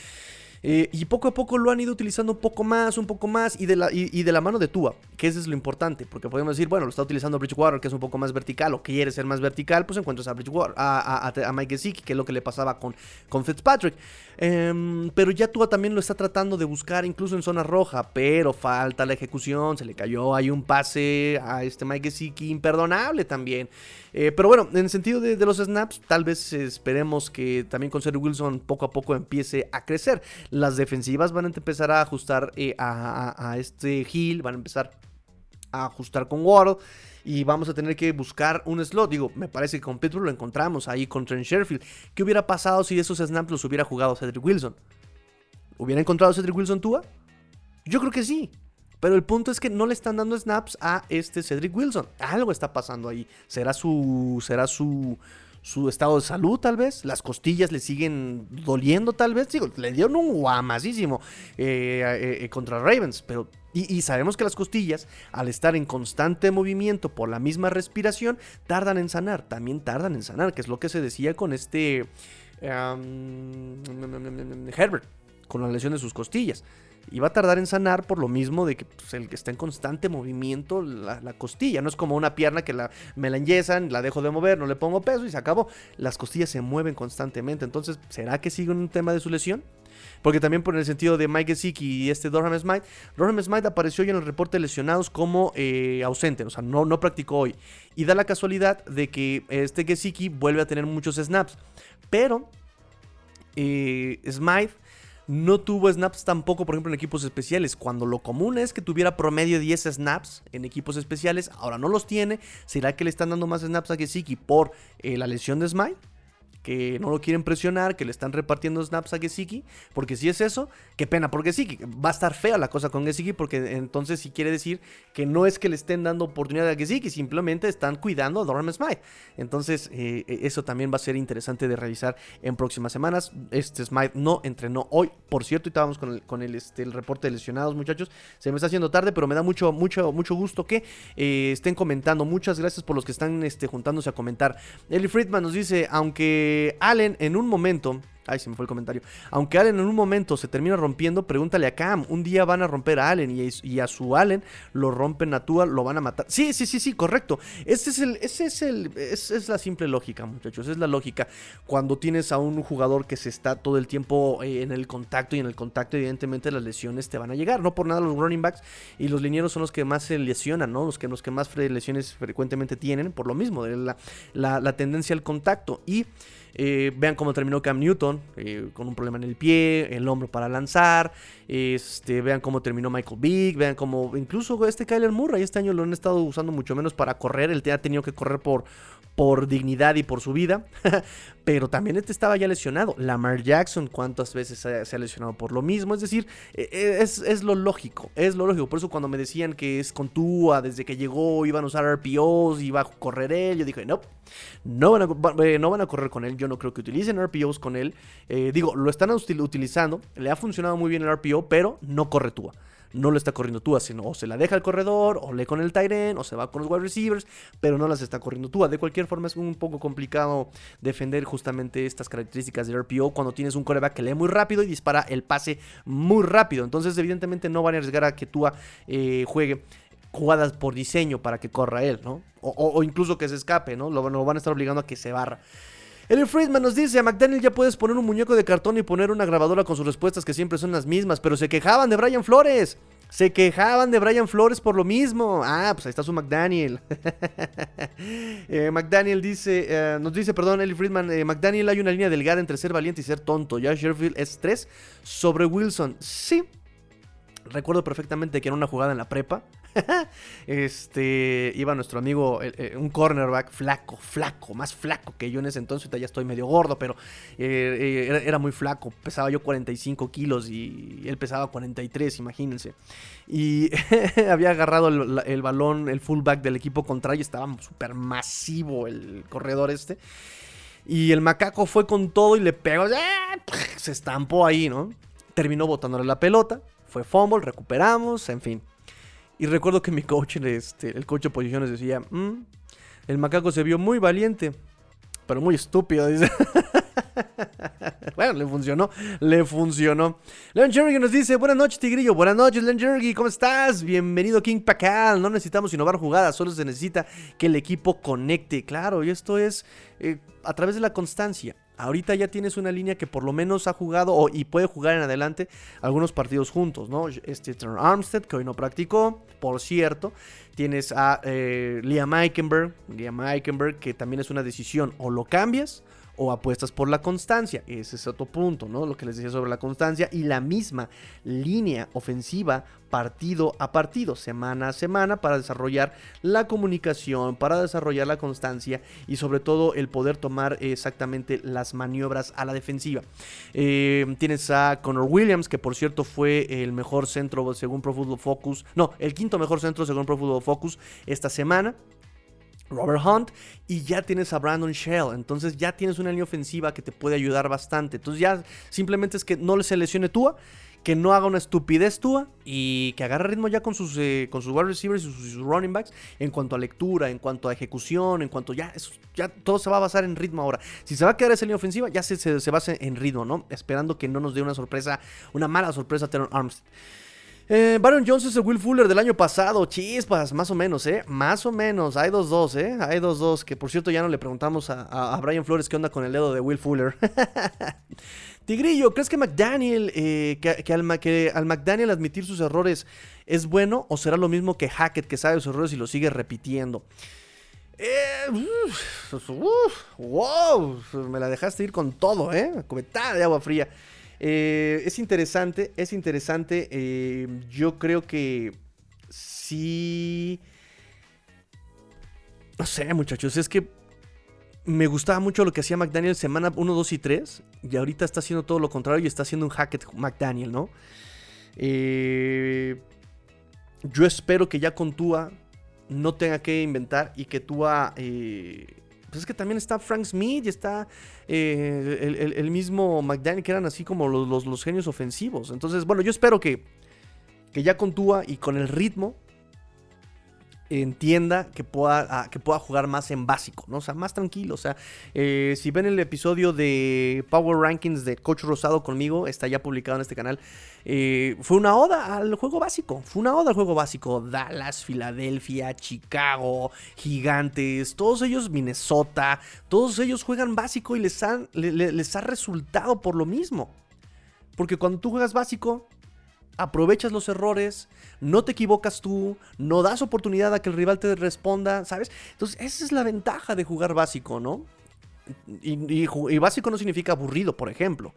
Eh, y poco a poco lo han ido utilizando un poco más, un poco más, y de la, y, de la mano de Tua, que eso es lo importante, porque podemos decir, bueno, lo está utilizando Bridgewater, que es un poco más vertical, o quiere ser más vertical, pues encuentras a Bridgewater, a, a, Mike Gesicki, que es lo que le pasaba con, con Fitzpatrick. Em, pero ya Tua también lo está tratando de buscar, incluso en zona roja, pero falta la ejecución, se le cayó, hay un pase a este Mike Gesicki imperdonable también. Eh, pero bueno, en el sentido de, los snaps, tal vez esperemos que también con Cedric Wilson poco a poco empiece a crecer. Las defensivas van a empezar a ajustar eh, a, este Hill, van a empezar a ajustar con Waddle. Y vamos a tener que buscar un slot. Digo, me parece que con Pittsburgh lo encontramos ahí con Trent Sherfield. ¿Qué hubiera pasado si esos snaps los hubiera jugado Cedric Wilson? ¿Hubiera encontrado Cedric Wilson Tua? Yo creo que sí. Pero el punto es que no le están dando snaps a este Cedric Wilson. Algo está pasando ahí. ¿Será su. será su. su estado de salud, tal vez? ¿Las costillas le siguen doliendo, tal vez? Digo, le dieron un guamasísimo eh, eh, contra Ravens, pero y, sabemos que las costillas, al estar en constante movimiento por la misma respiración, tardan en sanar. También tardan en sanar, que es lo que se decía con este Herbert, con la lesión de sus costillas y va a tardar en sanar por lo mismo de que pues, el que está en constante movimiento la, costilla. No es como una pierna que la, me la enyesan, la dejo de mover, no le pongo peso y se acabó. Las costillas se mueven constantemente. Entonces, ¿será que sigue un tema de su lesión? Porque también por el sentido de Mike Gesicki y este Dorham Smite, Dorham Smite apareció hoy en el reporte de lesionados como eh, ausente, o sea, no, no practicó hoy. Y da la casualidad de que este Gesicki vuelve a tener muchos snaps. Pero eh, no tuvo snaps tampoco, por ejemplo, en equipos especiales. Cuando lo común es que tuviera promedio 10 snaps en equipos especiales, ahora no los tiene. ¿Será que le están dando más snaps a Gesicki por eh, la lesión de Smite? Que no lo quieren presionar, que le están repartiendo snaps a Gesicki, porque si es eso, qué pena por Gesicki. Va a estar fea la cosa con Gesicki, porque entonces sí quiere decir que no es que le estén dando oportunidad a Gesicki, simplemente están cuidando a Dorham Smite. Entonces, eh, eso también va a ser interesante de revisar en próximas semanas. Este Smite no entrenó hoy, por cierto, y estábamos con este, el reporte de lesionados, muchachos. Se me está haciendo tarde, pero me da mucho, mucho, mucho gusto que eh, estén comentando. Muchas gracias por los que están este, juntándose a comentar. Eli Friedman nos dice, aunque Allen en un momento Ay, se me fue el comentario. Aunque Allen en un momento se termina rompiendo, pregúntale a Cam. Un día van a romper a Allen y, a su Allen lo rompen a Tua, lo van a matar. Sí, sí, sí, sí, correcto. Ese es el, ese es el, es la simple lógica, muchachos. Es la lógica. Cuando tienes a un jugador que se está todo el tiempo eh, en el contacto y en el contacto, evidentemente las lesiones te van a llegar. No por nada los running backs y los linieros son los que más se lesionan, ¿no? Los que, los que más lesiones frecuentemente tienen, por lo mismo, de la, la tendencia al contacto. Y Eh, vean cómo terminó Cam Newton, eh, con un problema en el pie, el hombro para lanzar. Este, vean cómo terminó Michael Big, vean cómo incluso este Kyler Murray este año lo han estado usando mucho menos para correr. Él ha tenido que correr por, por dignidad y por su vida. Pero también este estaba ya lesionado. Lamar Jackson, ¿cuántas veces se ha, lesionado por lo mismo? Es decir, e, e, es, lo lógico, es lo lógico. Por eso cuando me decían que es con Tua, desde que llegó iban a usar RPOs, iba a correr él, yo dije, no, eh, no van a correr con él. Yo no creo que utilicen RPOs con él. Eh, digo, lo están utilizando, le ha funcionado muy bien el RPO, pero no corre Tua no lo está corriendo Tua, sino o se la deja al corredor, o lee con el Tyren, o se va con los wide receivers, pero no las está corriendo Tua. De cualquier forma es un poco complicado defender justamente estas características del RPO cuando tienes un coreback que lee muy rápido y dispara el pase muy rápido. Entonces evidentemente no van a arriesgar a que Tua eh, juegue jugadas por diseño para que corra él, ¿no? O, incluso que se escape, ¿no? Lo, van a estar obligando a que se barra. El Friedman nos dice, a McDaniel ya puedes poner un muñeco de cartón y poner una grabadora con sus respuestas que siempre son las mismas, pero se quejaban de Brian Flores. Se quejaban de Brian Flores por lo mismo. Ah, pues ahí está su McDaniel. Eh, McDaniel dice, eh, nos dice, perdón, Eli Friedman, eh, McDaniel hay una línea delgada entre ser valiente y ser tonto. Ya Sherfield es 3 sobre Wilson. Sí. Recuerdo perfectamente que en una jugada en la prepa, este, iba nuestro amigo, un cornerback flaco, flaco, más flaco que yo en ese entonces, ya estoy medio gordo, pero eh, eh, era, muy flaco, pesaba yo 45 kilos y él pesaba 43, imagínense. Y había agarrado el, balón, el fullback del equipo contrario, estaba súper masivo el corredor este. Y el macaco fue con todo y le pegó, se estampó ahí, ¿no? Terminó botándole la pelota, fue fumble, recuperamos, en fin. Y recuerdo que mi coach, este, el coach de posiciones decía, mm, el macaco se vio muy valiente, pero muy estúpido, dice. bueno, le funcionó, le funcionó. Leon Jergy nos dice, buenas noches, Tigrillo, buenas noches, Leon Jergy, ¿cómo estás? Bienvenido, King Pacal. No necesitamos innovar jugadas, solo se necesita que el equipo conecte. Claro, y esto es eh, a través de la constancia. Ahorita ya tienes una línea que por lo menos ha jugado y puede jugar en adelante algunos partidos juntos, ¿no? Este Armstead, que hoy no practicó, por cierto. Tienes a eh, Liam Eikenberg, Liam Eikenberg, que también es una decisión, o lo cambias o apuestas por la constancia. Ese es otro punto, ¿no? Lo que les decía sobre la constancia y la misma línea ofensiva partido a partido, semana a semana, para desarrollar la comunicación, para desarrollar la constancia y sobre todo el poder tomar exactamente las maniobras a la defensiva. Eh, tienes a Connor Williams, que por cierto fue el mejor centro según Pro Football Focus, no, el quinto mejor centro según Pro Football Focus esta semana. Robert Hunt y ya tienes a Brandon Shell. Entonces ya tienes una línea ofensiva que te puede ayudar bastante. Entonces ya simplemente es que no le seleccione Tua, que no haga una estupidez Tua y que agarre ritmo ya con sus, eh, con sus wide receivers y sus, running backs en cuanto a lectura, en cuanto a ejecución, en cuanto ya, ya todo se va a basar en ritmo ahora. Si se va a quedar esa línea ofensiva, ya se, se, basa en ritmo, ¿no? Esperando que no nos dé una sorpresa, una mala sorpresa a Teron Armstead. Eh, Baron Jones es el Will Fuller del año pasado. Chispas, más o menos, ¿eh? Más o menos. Hay dos dos, ¿eh? Hay dos dos. Que por cierto ya no le preguntamos a, Brian Flores qué onda con el dedo de Will Fuller. Tigrillo, ¿crees que McDaniel, eh, que, al, McDaniel admitir sus errores es bueno o será lo mismo que Hackett que sabe sus errores y lo sigue repitiendo? Eh, wow, me la dejaste ir con todo, ¿eh? Cometada de agua fría. Eh, es interesante, es interesante. Eh, yo creo que sí... No sé, muchachos, es que me gustaba mucho lo que hacía McDaniel semana 1, 2 y 3. Y ahorita está haciendo todo lo contrario y está haciendo un Hackett McDaniel, ¿no? Eh, yo espero que ya con Tua no tenga que inventar y que Tua pues es que también está Frank Smith y está eh, el, mismo McDaniel, que eran así como los, los, genios ofensivos. Entonces, bueno, yo espero que, que ya con Tua y con el ritmo entienda que pueda, ah, que pueda jugar más en básico, ¿no? O sea, más tranquilo. O sea, eh, si ven el episodio de Power Rankings de Coach Rosado conmigo, está ya publicado en este canal. Eh, fue una oda al juego básico. Fue una oda al juego básico. Dallas, Filadelfia, Chicago, Gigantes, todos ellos, Minnesota, todos ellos juegan básico y les, han, les ha resultado por lo mismo. Porque cuando tú juegas básico, aprovechas los errores, no te equivocas tú, no das oportunidad a que el rival te responda, ¿sabes? Entonces, esa es la ventaja de jugar básico, ¿no? Y, básico no significa aburrido, por ejemplo.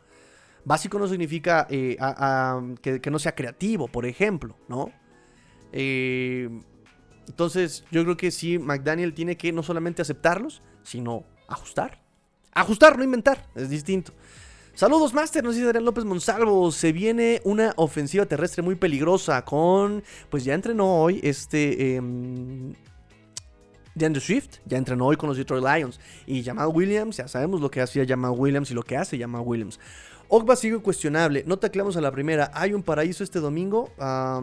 Básico no significa eh, que, no sea creativo, por ejemplo, ¿no? Eh, entonces, yo creo que sí, McDaniel tiene que no solamente aceptarlos, sino ajustar. Ajustar, no inventar, es distinto. Saludos, Master, nos dice Adrián López Monsalvo. Se viene una ofensiva terrestre muy peligrosa con. Pues ya entrenó hoy este. Eh, DeAndre Swift ya entrenó hoy con los Detroit Lions. Y Jamal Williams, ya sabemos lo que hacía Jamal Williams y lo que hace Jamal Williams. Ogba sigue cuestionable. No tacleamos a la primera. Hay un paraíso este domingo. va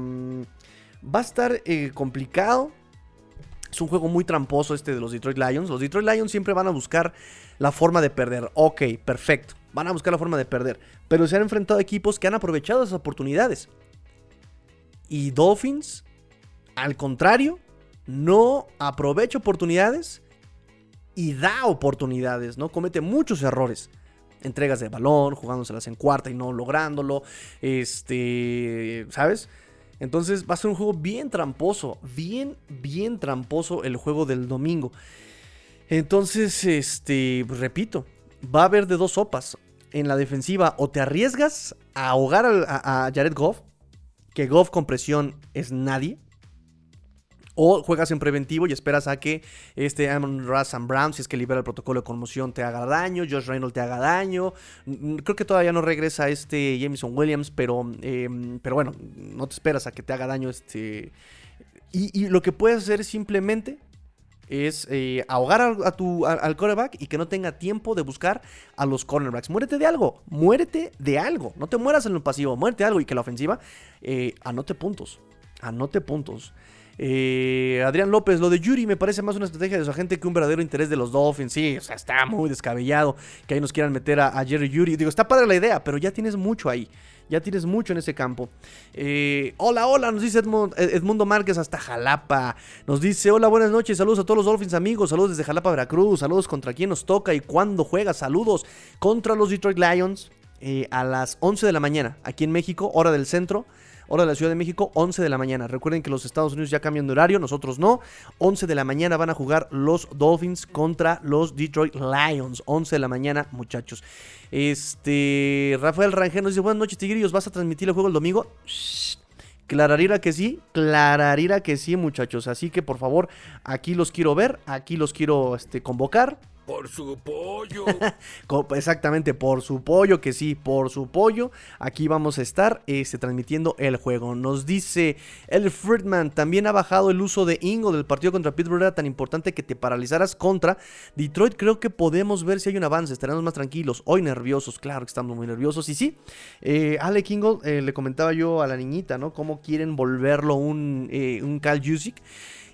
a estar eh, complicado. Es un juego muy tramposo este de los Detroit Lions. Los Detroit Lions siempre van a buscar la forma de perder. Ok, perfecto. Van a buscar la forma de perder. Pero se han enfrentado a equipos que han aprovechado esas oportunidades. Y Dolphins, al contrario, no aprovecha oportunidades y da oportunidades, ¿no? Comete muchos errores. Entregas de balón, jugándoselas en cuarta y no lográndolo. Este, ¿sabes? Entonces va a ser un juego bien tramposo, bien, bien tramposo el juego del domingo. Entonces, este, repito, va a haber de dos sopas. En la defensiva o te arriesgas a ahogar a, a Jared Goff, que Goff con presión es nadie. O juegas en preventivo y esperas a que este Amon Russell Brown, si es que libera el protocolo de conmoción, te haga daño, Josh Reynolds te haga daño. Mm, creo que todavía no regresa este Jameson Williams, pero, em, pero bueno, no te esperas a que te haga daño este... Y, lo que puedes hacer simplemente es eh, ahogar a, tu, al quarterback y que no tenga tiempo de buscar a los cornerbacks. Muérete de algo, muérete de algo. No te mueras en lo pasivo, muérete de algo y que la ofensiva eh, anote puntos. Anote puntos. Eh, Adrián López, lo de Yuri me parece más una estrategia de su agente que un verdadero interés de los Dolphins. Sí, o sea, está muy descabellado que ahí nos quieran meter a, Jerry Yuri. Digo, está padre la idea, pero ya tienes mucho ahí. Ya tienes mucho en ese campo. Eh, hola, hola, nos dice Edmundo Márquez hasta Jalapa. Nos dice, hola, buenas noches, saludos a todos los Dolphins amigos, saludos desde Jalapa, Veracruz, saludos contra quién nos toca y cuándo juega, saludos contra los Detroit Lions eh, a las 11 de la mañana, aquí en México, hora del centro hora de la Ciudad de México, 11 de la mañana. Recuerden que los Estados Unidos ya cambian de horario, nosotros no. 11 de la mañana van a jugar los Dolphins contra los Detroit Lions. 11 de la mañana, muchachos. Este, Rafael Rangel nos dice, buenas noches, Tigrillos, ¿vas a transmitir el juego el domingo? Clararira que sí, clararira que sí, muchachos. Así que por favor, aquí los quiero ver, aquí los quiero este, convocar. Por su pollo. Exactamente, por su pollo, que sí, por su pollo. Aquí vamos a estar este, transmitiendo el juego. Nos dice el Friedman, también ha bajado el uso de Ingo del partido contra Pittsburgh. Era tan importante que te paralizaras contra Detroit. Creo que podemos ver si hay un avance. Estaremos más tranquilos. Hoy nerviosos, claro que estamos muy nerviosos. Y sí, eh, Alec Ingle, eh, le comentaba yo a la niñita, ¿no? Cómo quieren volverlo un, eh, un Cal Jusic.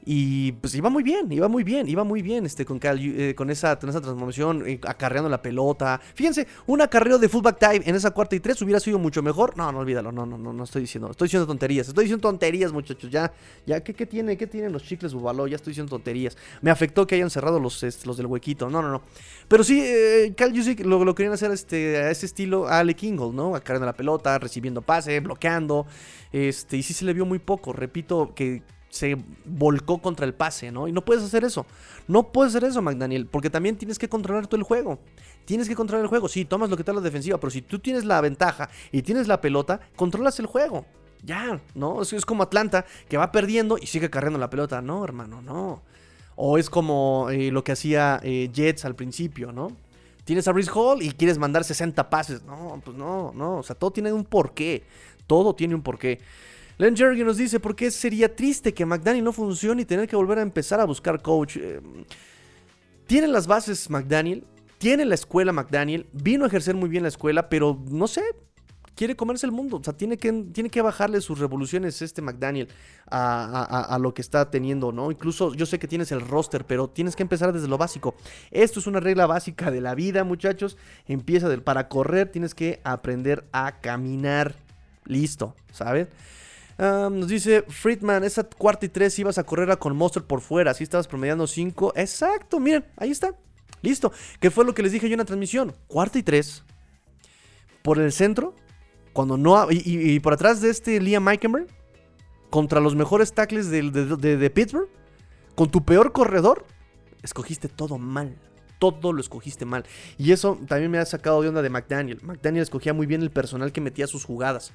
Y pues iba muy bien, iba muy bien, iba muy bien este, con, eh, con, esa, esa transformación, eh, acarreando la pelota. Fíjense, un acarreo de fullback time en esa cuarta y tres hubiera sido mucho mejor. No, no olvídalo, no, no, no, no estoy diciendo, estoy diciendo tonterías, estoy diciendo tonterías, muchachos. Ya, ya, ¿qué, qué tiene? ¿Qué tienen los chicles Bubalo? Ya estoy diciendo tonterías. Me afectó que hayan cerrado los, este, los del huequito. No, no, no. Pero sí, eh, Cal lo, lo, querían hacer este, a ese estilo a Ale Kingle, ¿no? Acarreando la pelota, recibiendo pase, bloqueando. Este, y sí se le vio muy poco. Repito que se volcó contra el pase, ¿no? Y no puedes hacer eso. No puedes hacer eso, McDaniel, porque también tienes que controlar todo el juego. Tienes que controlar el juego. Sí, tomas lo que te da la defensiva, pero si tú tienes la ventaja y tienes la pelota, controlas el juego. Ya, ¿no? Es, como Atlanta, que va perdiendo y sigue cargando la pelota. No, hermano, no. O es como eh, lo que hacía eh, Jets al principio, ¿no? Tienes a Rhys Hall y quieres mandar 60 pases. No, pues no, no. O sea, todo tiene un porqué. Todo tiene un porqué. Len Jerry nos dice, ¿por qué sería triste que McDaniel no funcione y tener que volver a empezar a buscar coach? Eh, tiene las bases McDaniel, tiene la escuela McDaniel, vino a ejercer muy bien la escuela, pero no sé, quiere comerse el mundo. O sea, tiene que, tiene que bajarle sus revoluciones este McDaniel a, lo que está teniendo, ¿no? Incluso yo sé que tienes el roster, pero tienes que empezar desde lo básico. Esto es una regla básica de la vida, muchachos. Empieza del, para correr, tienes que aprender a caminar. Listo, ¿sabes? Nos dice Friedman, esa cuarta y tres ibas a correr a con Monster por fuera, así estabas promediando 5. Exacto, miren, ahí está. Listo. ¿Qué fue lo que les dije yo en la transmisión? Cuarta y tres. Por el centro, cuando no. Y, y, por atrás de este Liam Meikenberg, contra los mejores tackles de, de Pittsburgh, con tu peor corredor, escogiste todo mal. todo lo escogiste mal. Y eso también me ha sacado de onda de McDaniel. McDaniel escogía muy bien el personal que metía sus jugadas.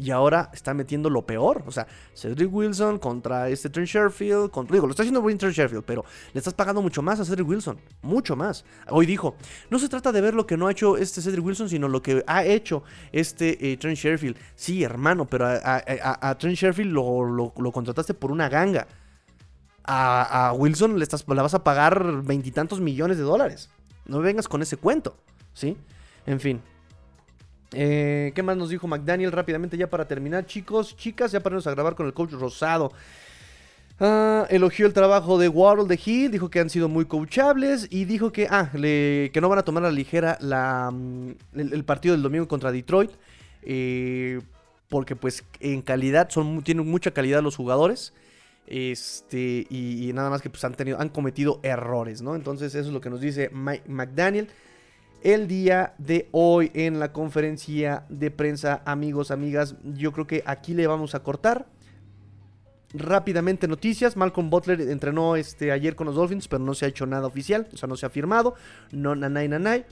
Y ahora está metiendo lo peor. O sea, Cedric Wilson contra este Trent Sherfield. Digo, lo está haciendo Trent Sherfield, pero le estás pagando mucho más a Cedric Wilson. Mucho más. Hoy dijo, no se trata de ver lo que no ha hecho este Cedric Wilson, sino lo que ha hecho este eh, Trent Sherfield. Sí, hermano, pero a, Trent Sherfield lo, contrataste por una ganga. A, Wilson le, estás, le vas a pagar veintitantos millones de dólares. No vengas con ese cuento. ¿Sí? En fin, eh, ¿Qué más nos dijo McDaniel rápidamente ya para terminar? Chicos, chicas, ya para a grabar con el coach Rosado. Ah, elogió el trabajo de Waddle de Hill, dijo que han sido muy coachables y dijo que, ah, que no van a tomar a la ligera la, mm, el, partido del domingo contra Detroit. Eh, porque pues en calidad son, tienen mucha calidad los jugadores. Este, y, nada más que pues han tenido, han cometido errores, ¿no? Entonces eso es lo que nos dice McDaniel el día de hoy en la conferencia de prensa, amigos, amigas. Yo creo que aquí le vamos a cortar. Rápidamente noticias, Malcolm Butler entrenó este, ayer con los Dolphins, pero no se ha hecho nada oficial, o sea, no se ha firmado, no nanay nanay.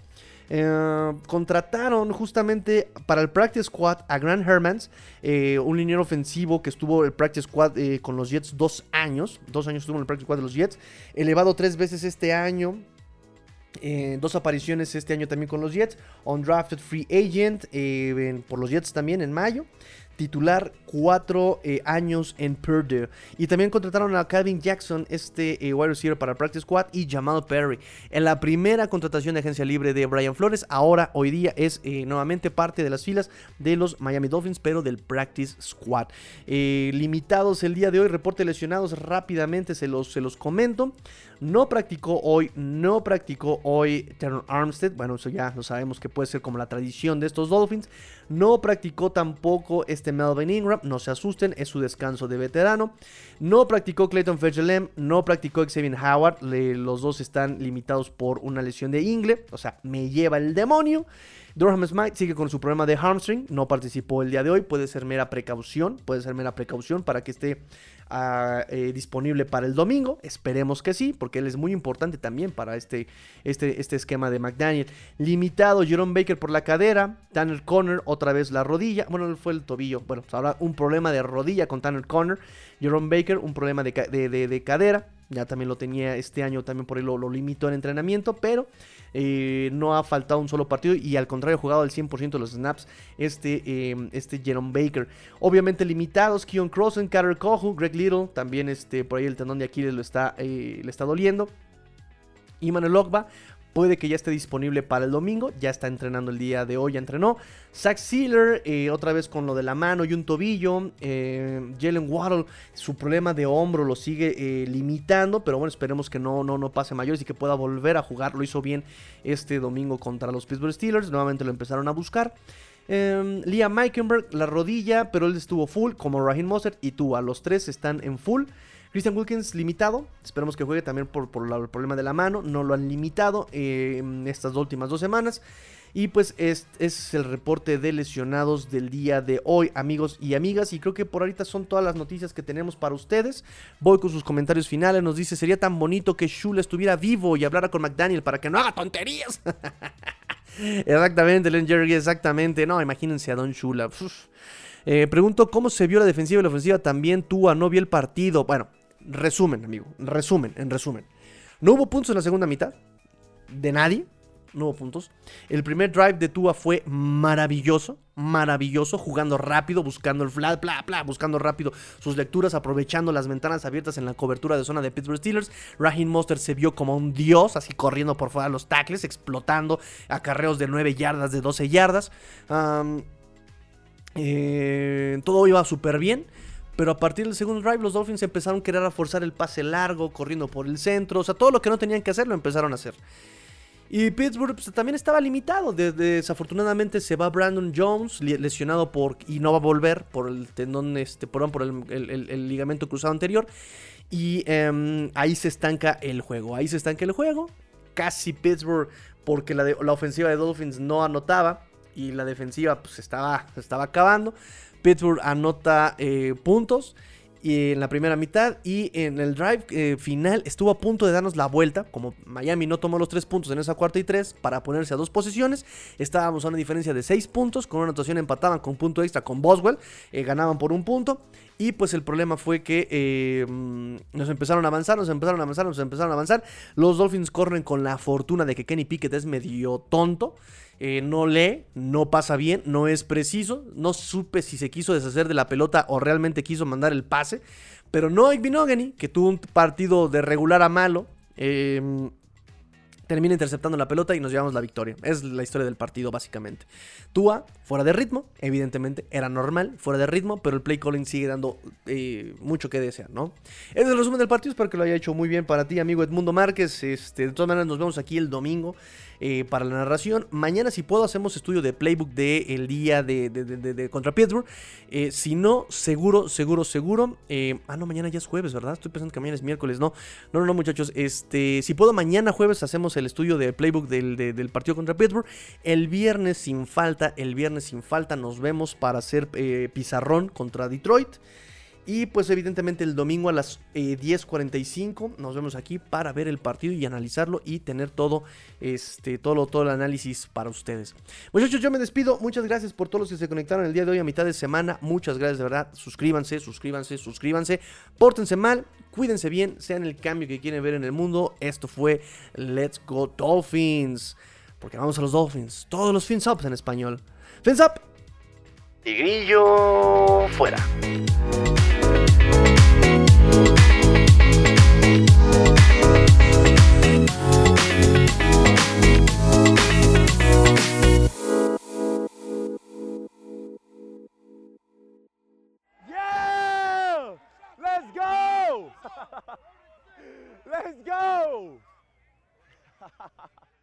Eh, contrataron justamente para el Practice Squad a Grant Hermans, eh, un liniero ofensivo que estuvo el Practice Squad eh, con los Jets dos años, dos años estuvo en el Practice Squad de los Jets, elevado tres veces este año, eh, dos apariciones este año también con los Jets. Undrafted Free Agent eh, por los Jets también en mayo titular cuatro eh, años en Purdue. Y también contrataron a Calvin Jackson, este eh, wide receiver para Practice Squad, y Jamal Perry. En la primera contratación de agencia libre de Brian Flores, ahora hoy día es eh, nuevamente parte de las filas de los Miami Dolphins, pero del Practice Squad. limitados el día de hoy, reporte lesionados rápidamente, se los, se los comento. No practicó hoy, no practicó hoy Terrell Armstead. Bueno, eso ya lo sabemos que puede ser como la tradición de estos Dolphins. No practicó tampoco este Melvin Ingram, no se asusten, es su descanso de veterano. No practicó Clayton Fetchelem, no practicó Xavier Howard, los dos están limitados por una lesión de ingle, o sea, me lleva el demonio. Durham Smite sigue con su problema de hamstring, no participó el día de hoy, puede ser mera precaución, puede ser mera precaución para que esté eh, disponible para el domingo. Esperemos que sí, porque él es muy importante también para este, este, este esquema de McDaniel. Limitado Jerome Baker por la cadera, Tanner Conner otra vez la rodilla. Bueno, fue el tobillo. Bueno, pues ahora un problema de rodilla con Tanner Conner. Jerome Baker, un problema de, de cadera. Ya también lo tenía este año, también por ahí lo, limitó en entrenamiento, pero eh, no ha faltado un solo partido y al contrario ha jugado al 100% de los snaps este, em, este Jerome Baker. Obviamente limitados, Keon Crossen, Carter Kohu, Greg Little, también este, por ahí el tendón de Aquiles lo está, eh, le está doliendo. Y Manuel Ogba Puede que ya esté disponible para el domingo. Ya está entrenando el día de hoy, ya entrenó. Zach Sealer, eh, otra vez con lo de la mano y un tobillo. Eh, Jalen Waddle, su problema de hombro lo sigue eh, limitando. Pero bueno, esperemos que no, no, no pase mayores y que pueda volver a jugar. Lo hizo bien este domingo contra los Pittsburgh Steelers. Nuevamente lo empezaron a buscar. Eh, Liam Meikenberg, la rodilla, pero él estuvo full, como Raheem Mostert y tú. A los tres están en full. Christian Wilkins limitado, esperemos que juegue también por, el problema de la mano, no lo han limitado en eh, estas últimas dos semanas. Y pues es, es el reporte de lesionados del día de hoy, amigos y amigas. Y creo que por ahorita son todas las noticias que tenemos para ustedes. Voy con sus comentarios finales. Nos dice, sería tan bonito que Shula estuviera vivo y hablara con McDaniel para que no haga tonterías. exactamente, Len Jerry, exactamente. No, imagínense a Don Shula. Eh, pregunto cómo se vio la defensiva y la ofensiva. También tú, no vi el partido. Bueno, Resumen, amigo. Resumen, en resumen. No hubo puntos en la segunda mitad. De nadie. No hubo puntos. El primer drive de Tua fue maravilloso. Maravilloso. Jugando rápido, buscando el flat, bla, bla, buscando rápido sus lecturas, aprovechando las ventanas abiertas en la cobertura de zona de Pittsburgh Steelers. Raheem Monster se vio como un dios, así corriendo por fuera de los tackles, explotando acarreos de 9 yardas, de 12 yardas. Eh, todo iba súper bien. Pero a partir del segundo drive, los Dolphins empezaron a querer a forzar el pase largo, corriendo por el centro. O sea, todo lo que no tenían que hacer lo empezaron a hacer. Y Pittsburgh pues, también estaba limitado. desafortunadamente se va Brandon Jones, lesionado por. y no va a volver por el tendón, este, por, por el, ligamento cruzado anterior. Y em, ahí se estanca el juego. Ahí se estanca el juego. Casi Pittsburgh, porque la, la ofensiva de Dolphins no anotaba. Y la defensiva pues estaba, estaba acabando. Pittsburgh anota eh, puntos y en la primera mitad y en el drive eh, final estuvo a punto de darnos la vuelta, como Miami no tomó los tres puntos en esa cuarta y tres para ponerse a dos posiciones, estábamos a una diferencia de seis puntos, con una anotación empataban con punto extra con Boswell, eh, ganaban por un punto y pues el problema fue que eh, nos empezaron a avanzar, nos empezaron a avanzar, nos empezaron a avanzar, los Dolphins corren con la fortuna de que Kenny Pickett es medio tonto. no lee, no pasa bien, no es preciso. No supe si se quiso deshacer de la pelota o realmente quiso mandar el pase. Pero no Binogany, que tuvo un partido de regular a malo. Eh, termina interceptando la pelota y nos llevamos la victoria. Es la historia del partido, básicamente. Tua, fuera de ritmo, evidentemente, era normal, fuera de ritmo, pero el play calling sigue dando eh, mucho que desear, ¿no? Ese es el resumen del partido, espero que lo haya hecho muy bien para ti, amigo Edmundo Márquez. Este, de todas maneras, nos vemos aquí el domingo. Eh, para la narración. Mañana, si puedo, hacemos estudio de playbook del el día de, contra Pittsburgh. Eh, si no, seguro, seguro, seguro. ah, no, mañana ya es jueves, ¿verdad? Estoy pensando que mañana es miércoles. No, no, no, muchachos. Este, si puedo, mañana jueves hacemos el estudio de playbook del, partido contra Pittsburgh. El viernes sin falta, el viernes sin falta nos vemos para hacer eh, pizarrón contra Detroit. Y pues evidentemente el domingo a las 10.45 eh, nos vemos aquí para ver el partido y analizarlo y tener todo, este, todo, todo el análisis para ustedes. Muchachos, yo me despido. Muchas gracias por todos los que se conectaron el día de hoy a mitad de semana. Muchas gracias de verdad. Suscríbanse, suscríbanse, suscríbanse. Pórtense mal, cuídense bien, sean el cambio que quieren ver en el mundo. Esto fue Let's Go Dolphins. Porque vamos a los Dolphins. Todos los fins ups en español. Fins up. Tigrillo fuera. Let's go!